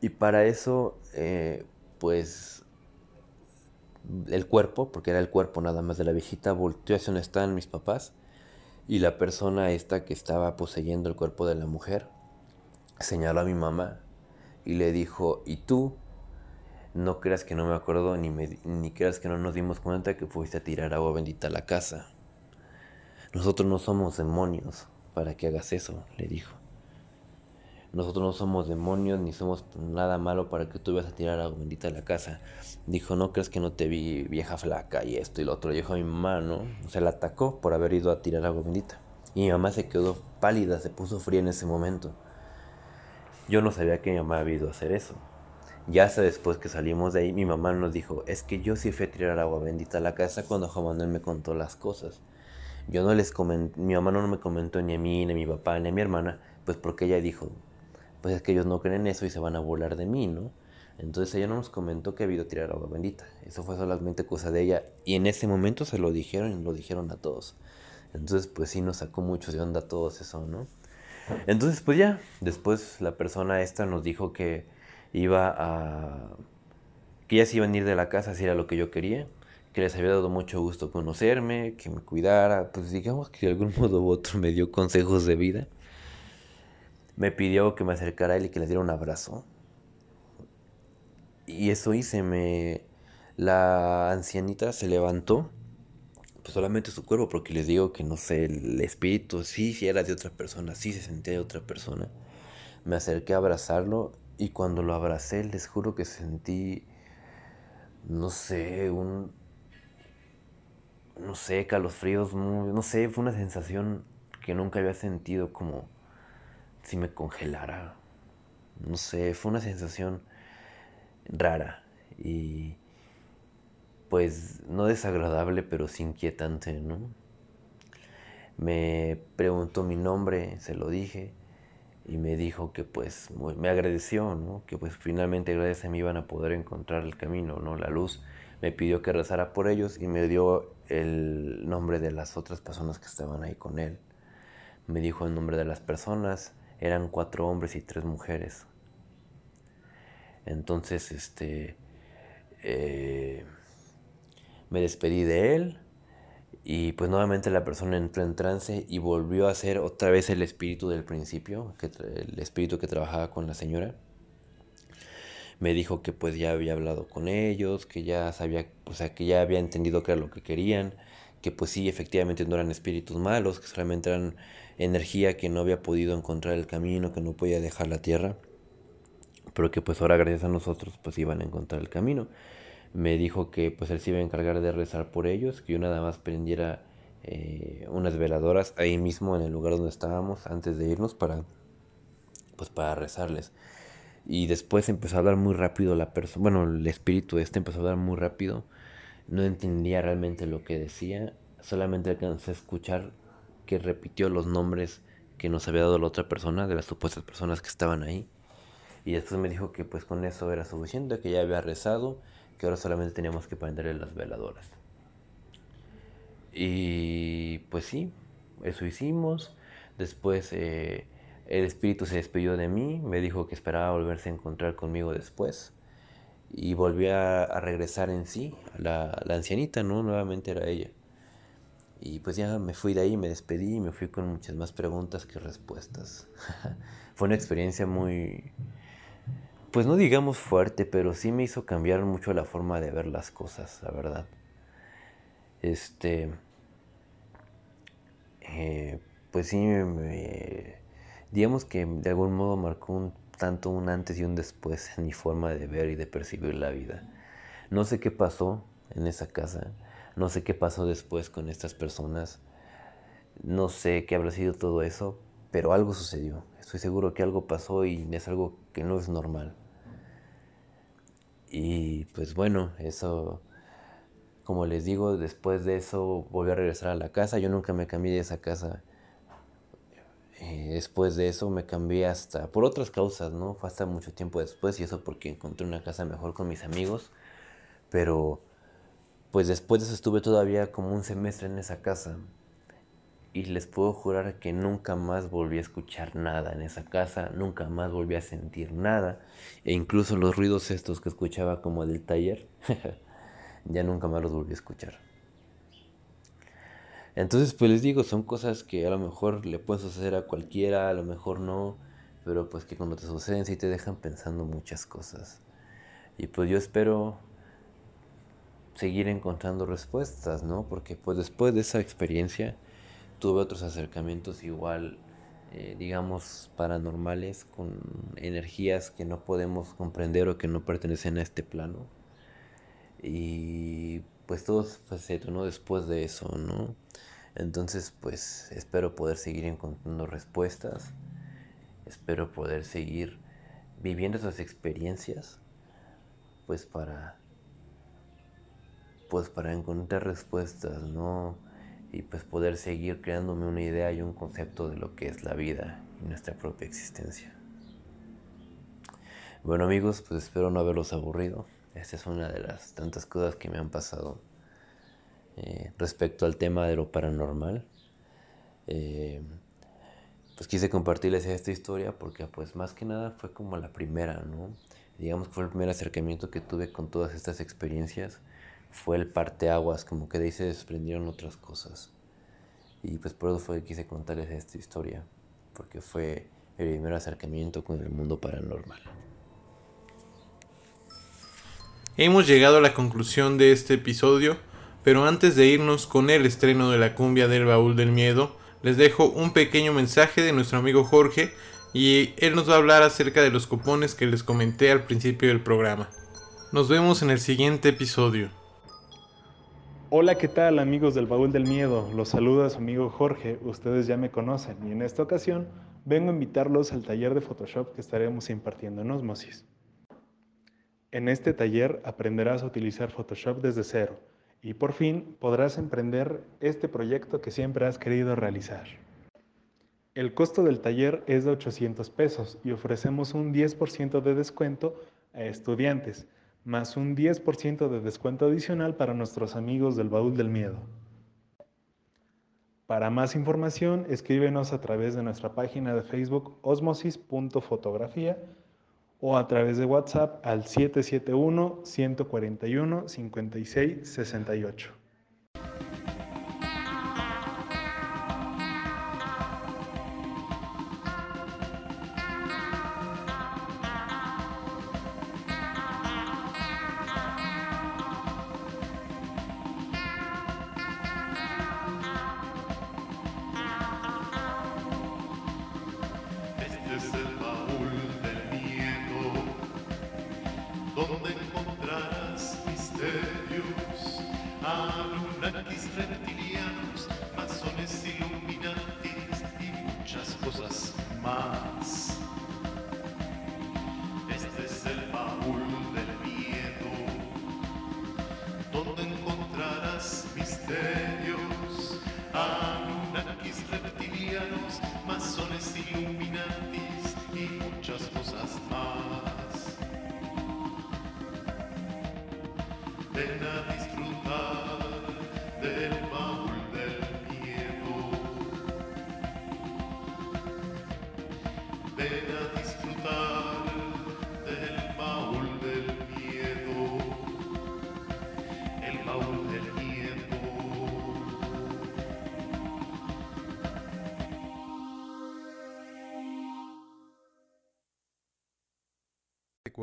Y para eso, eh, pues el cuerpo, porque era el cuerpo nada más de la viejita, volteó hacia donde estaban mis papás y la persona esta que estaba poseyendo el cuerpo de la mujer señaló a mi mamá y le dijo, ¿y tú? No creas que no me acuerdo ni, ni creas que no nos dimos cuenta que fuiste a tirar agua bendita a la casa. Nosotros no somos demonios para que hagas eso, le dijo. Nosotros no somos demonios ni somos nada malo para que tú vayas a tirar agua bendita a la casa. Dijo, no crees que no te vi vieja flaca y esto y lo otro. Dijo mi mamá, ¿no? O sea, la atacó por haber ido a tirar agua bendita. Y mi mamá se quedó pálida, se puso fría en ese momento. Yo no sabía que mi mamá había ido a hacer eso. Ya hasta después que salimos de ahí, mi mamá nos dijo, es que yo sí fui a tirar agua bendita a la casa cuando Juan Manuel me contó las cosas. Yo no les comenté, mi mamá no me comentó ni a mí, ni a mi papá, ni a mi hermana, pues porque ella dijo, pues es que ellos no creen eso y se van a burlar de mí, ¿no? Entonces ella no nos comentó que había ido a tirar agua bendita. Eso fue solamente cosa de ella. Y en ese momento se lo dijeron y lo dijeron a todos. Entonces, pues sí nos sacó mucho de onda todos eso, ¿no? Entonces, pues ya, después la persona esta nos dijo que iba a... que ya se iban a ir de la casa si era lo que yo quería, que les había dado mucho gusto conocerme, que me cuidara, pues digamos que de algún [LAUGHS] modo u otro me dio consejos de vida me pidió que me acercara a él y que le diera un abrazo. Y eso hice, me... La ancianita se levantó, pues solamente su cuerpo, porque les digo que no sé, el espíritu sí, sí era de otra persona, sí se sentía de otra persona. Me acerqué a abrazarlo y cuando lo abracé les juro que sentí, no sé, un... No sé, calosfríos, no sé, fue una sensación que nunca había sentido como si me congelara. No sé, fue una sensación rara y pues no desagradable, pero sí inquietante, ¿no? Me preguntó mi nombre, se lo dije y me dijo que pues me agradeció, ¿no? Que pues finalmente gracias a mí iban a poder encontrar el camino, ¿no? La luz. Me pidió que rezara por ellos y me dio el nombre de las otras personas que estaban ahí con él. Me dijo el nombre de las personas eran cuatro hombres y tres mujeres. Entonces, este, eh, me despedí de él y pues nuevamente la persona entró en trance y volvió a ser otra vez el espíritu del principio, que, el espíritu que trabajaba con la señora. Me dijo que pues ya había hablado con ellos, que ya sabía, o sea, que ya había entendido qué era lo que querían, que pues sí, efectivamente no eran espíritus malos, que solamente eran energía que no había podido encontrar el camino, que no podía dejar la tierra, pero que pues ahora gracias a nosotros pues iban a encontrar el camino. Me dijo que pues él se iba a encargar de rezar por ellos, que yo nada más prendiera eh, unas veladoras ahí mismo en el lugar donde estábamos antes de irnos para pues para rezarles. Y después empezó a hablar muy rápido la persona, bueno, el espíritu este empezó a hablar muy rápido. No entendía realmente lo que decía, solamente alcancé a escuchar que repitió los nombres que nos había dado la otra persona, de las supuestas personas que estaban ahí. Y después me dijo que pues con eso era suficiente, que ya había rezado, que ahora solamente teníamos que prenderle las veladoras. Y pues sí, eso hicimos. Después eh, el espíritu se despidió de mí, me dijo que esperaba volverse a encontrar conmigo después. Y volví a, regresar en sí, la, la ancianita, ¿no? Nuevamente era ella Y pues ya me fui de ahí, me despedí y me fui con muchas más preguntas que respuestas. [LAUGHS] Fue una experiencia muy, pues no digamos fuerte, pero sí me hizo cambiar mucho la forma de ver las cosas, la verdad. Este, eh, pues sí, digamos que de algún modo marcó un tanto un antes y un después en mi forma de ver y de percibir la vida. No sé qué pasó en esa casa, no sé qué pasó después con estas personas, no sé qué habrá sido todo eso, pero algo sucedió. Estoy seguro que algo pasó y es algo que no es normal. Y pues bueno, eso, como les digo, después de eso volví a regresar a la casa. Yo nunca me cambié de esa casa. Eh, después de eso me cambié hasta por otras causas, ¿no? Fue hasta mucho tiempo después y eso porque encontré una casa mejor con mis amigos. Pero pues después de eso estuve todavía como un semestre en esa casa y les puedo jurar que nunca más volví a escuchar nada en esa casa, nunca más volví a sentir nada, e incluso los ruidos estos que escuchaba como del taller, [LAUGHS] ya nunca más los volví a escuchar. Entonces, pues les digo, son cosas que a lo mejor le pueden suceder a cualquiera, a lo mejor no, pero pues que cuando te suceden sí te dejan pensando muchas cosas. Y pues yo espero seguir encontrando respuestas, ¿no? Porque pues después de esa experiencia, tuve otros acercamientos igual, eh, digamos, paranormales, con energías que no podemos comprender o que no pertenecen a este plano. Y pues todo se ¿no? después de eso, ¿no? Entonces, pues espero poder seguir encontrando respuestas, espero poder seguir viviendo esas experiencias, pues para, pues para encontrar respuestas, ¿no? Y pues poder seguir creándome una idea y un concepto de lo que es la vida y nuestra propia existencia. Bueno amigos, pues espero no haberlos aburrido. Esta es una de las tantas cosas que me han pasado eh, respecto al tema de lo paranormal. Eh, pues quise compartirles esta historia porque pues más que nada fue como la primera, ¿no? Digamos que fue el primer acercamiento que tuve con todas estas experiencias fue el parteaguas, como que de ahí se desprendieron otras cosas. Y pues por eso fue que quise contarles esta historia, porque fue el primer acercamiento con el mundo paranormal. Hemos llegado a la conclusión de este episodio, pero antes de irnos con el estreno de la cumbia del baúl del miedo, les dejo un pequeño mensaje de nuestro amigo Jorge y él nos va a hablar acerca de los cupones que les comenté al principio del programa. Nos vemos en el siguiente episodio. Hola, ¿qué tal amigos del Baúl del Miedo? Los saluda su amigo Jorge, ustedes ya me conocen y en esta ocasión vengo a invitarlos al taller de Photoshop que estaremos impartiendo en Osmosis. En este taller aprenderás a utilizar Photoshop desde cero y por fin podrás emprender este proyecto que siempre has querido realizar. El costo del taller es de 800 pesos y ofrecemos un 10% de descuento a estudiantes más un 10% de descuento adicional para nuestros amigos del Baúl del Miedo. Para más información, escríbenos a través de nuestra página de Facebook osmosis.fotografía o a través de WhatsApp al 771 141 56 68.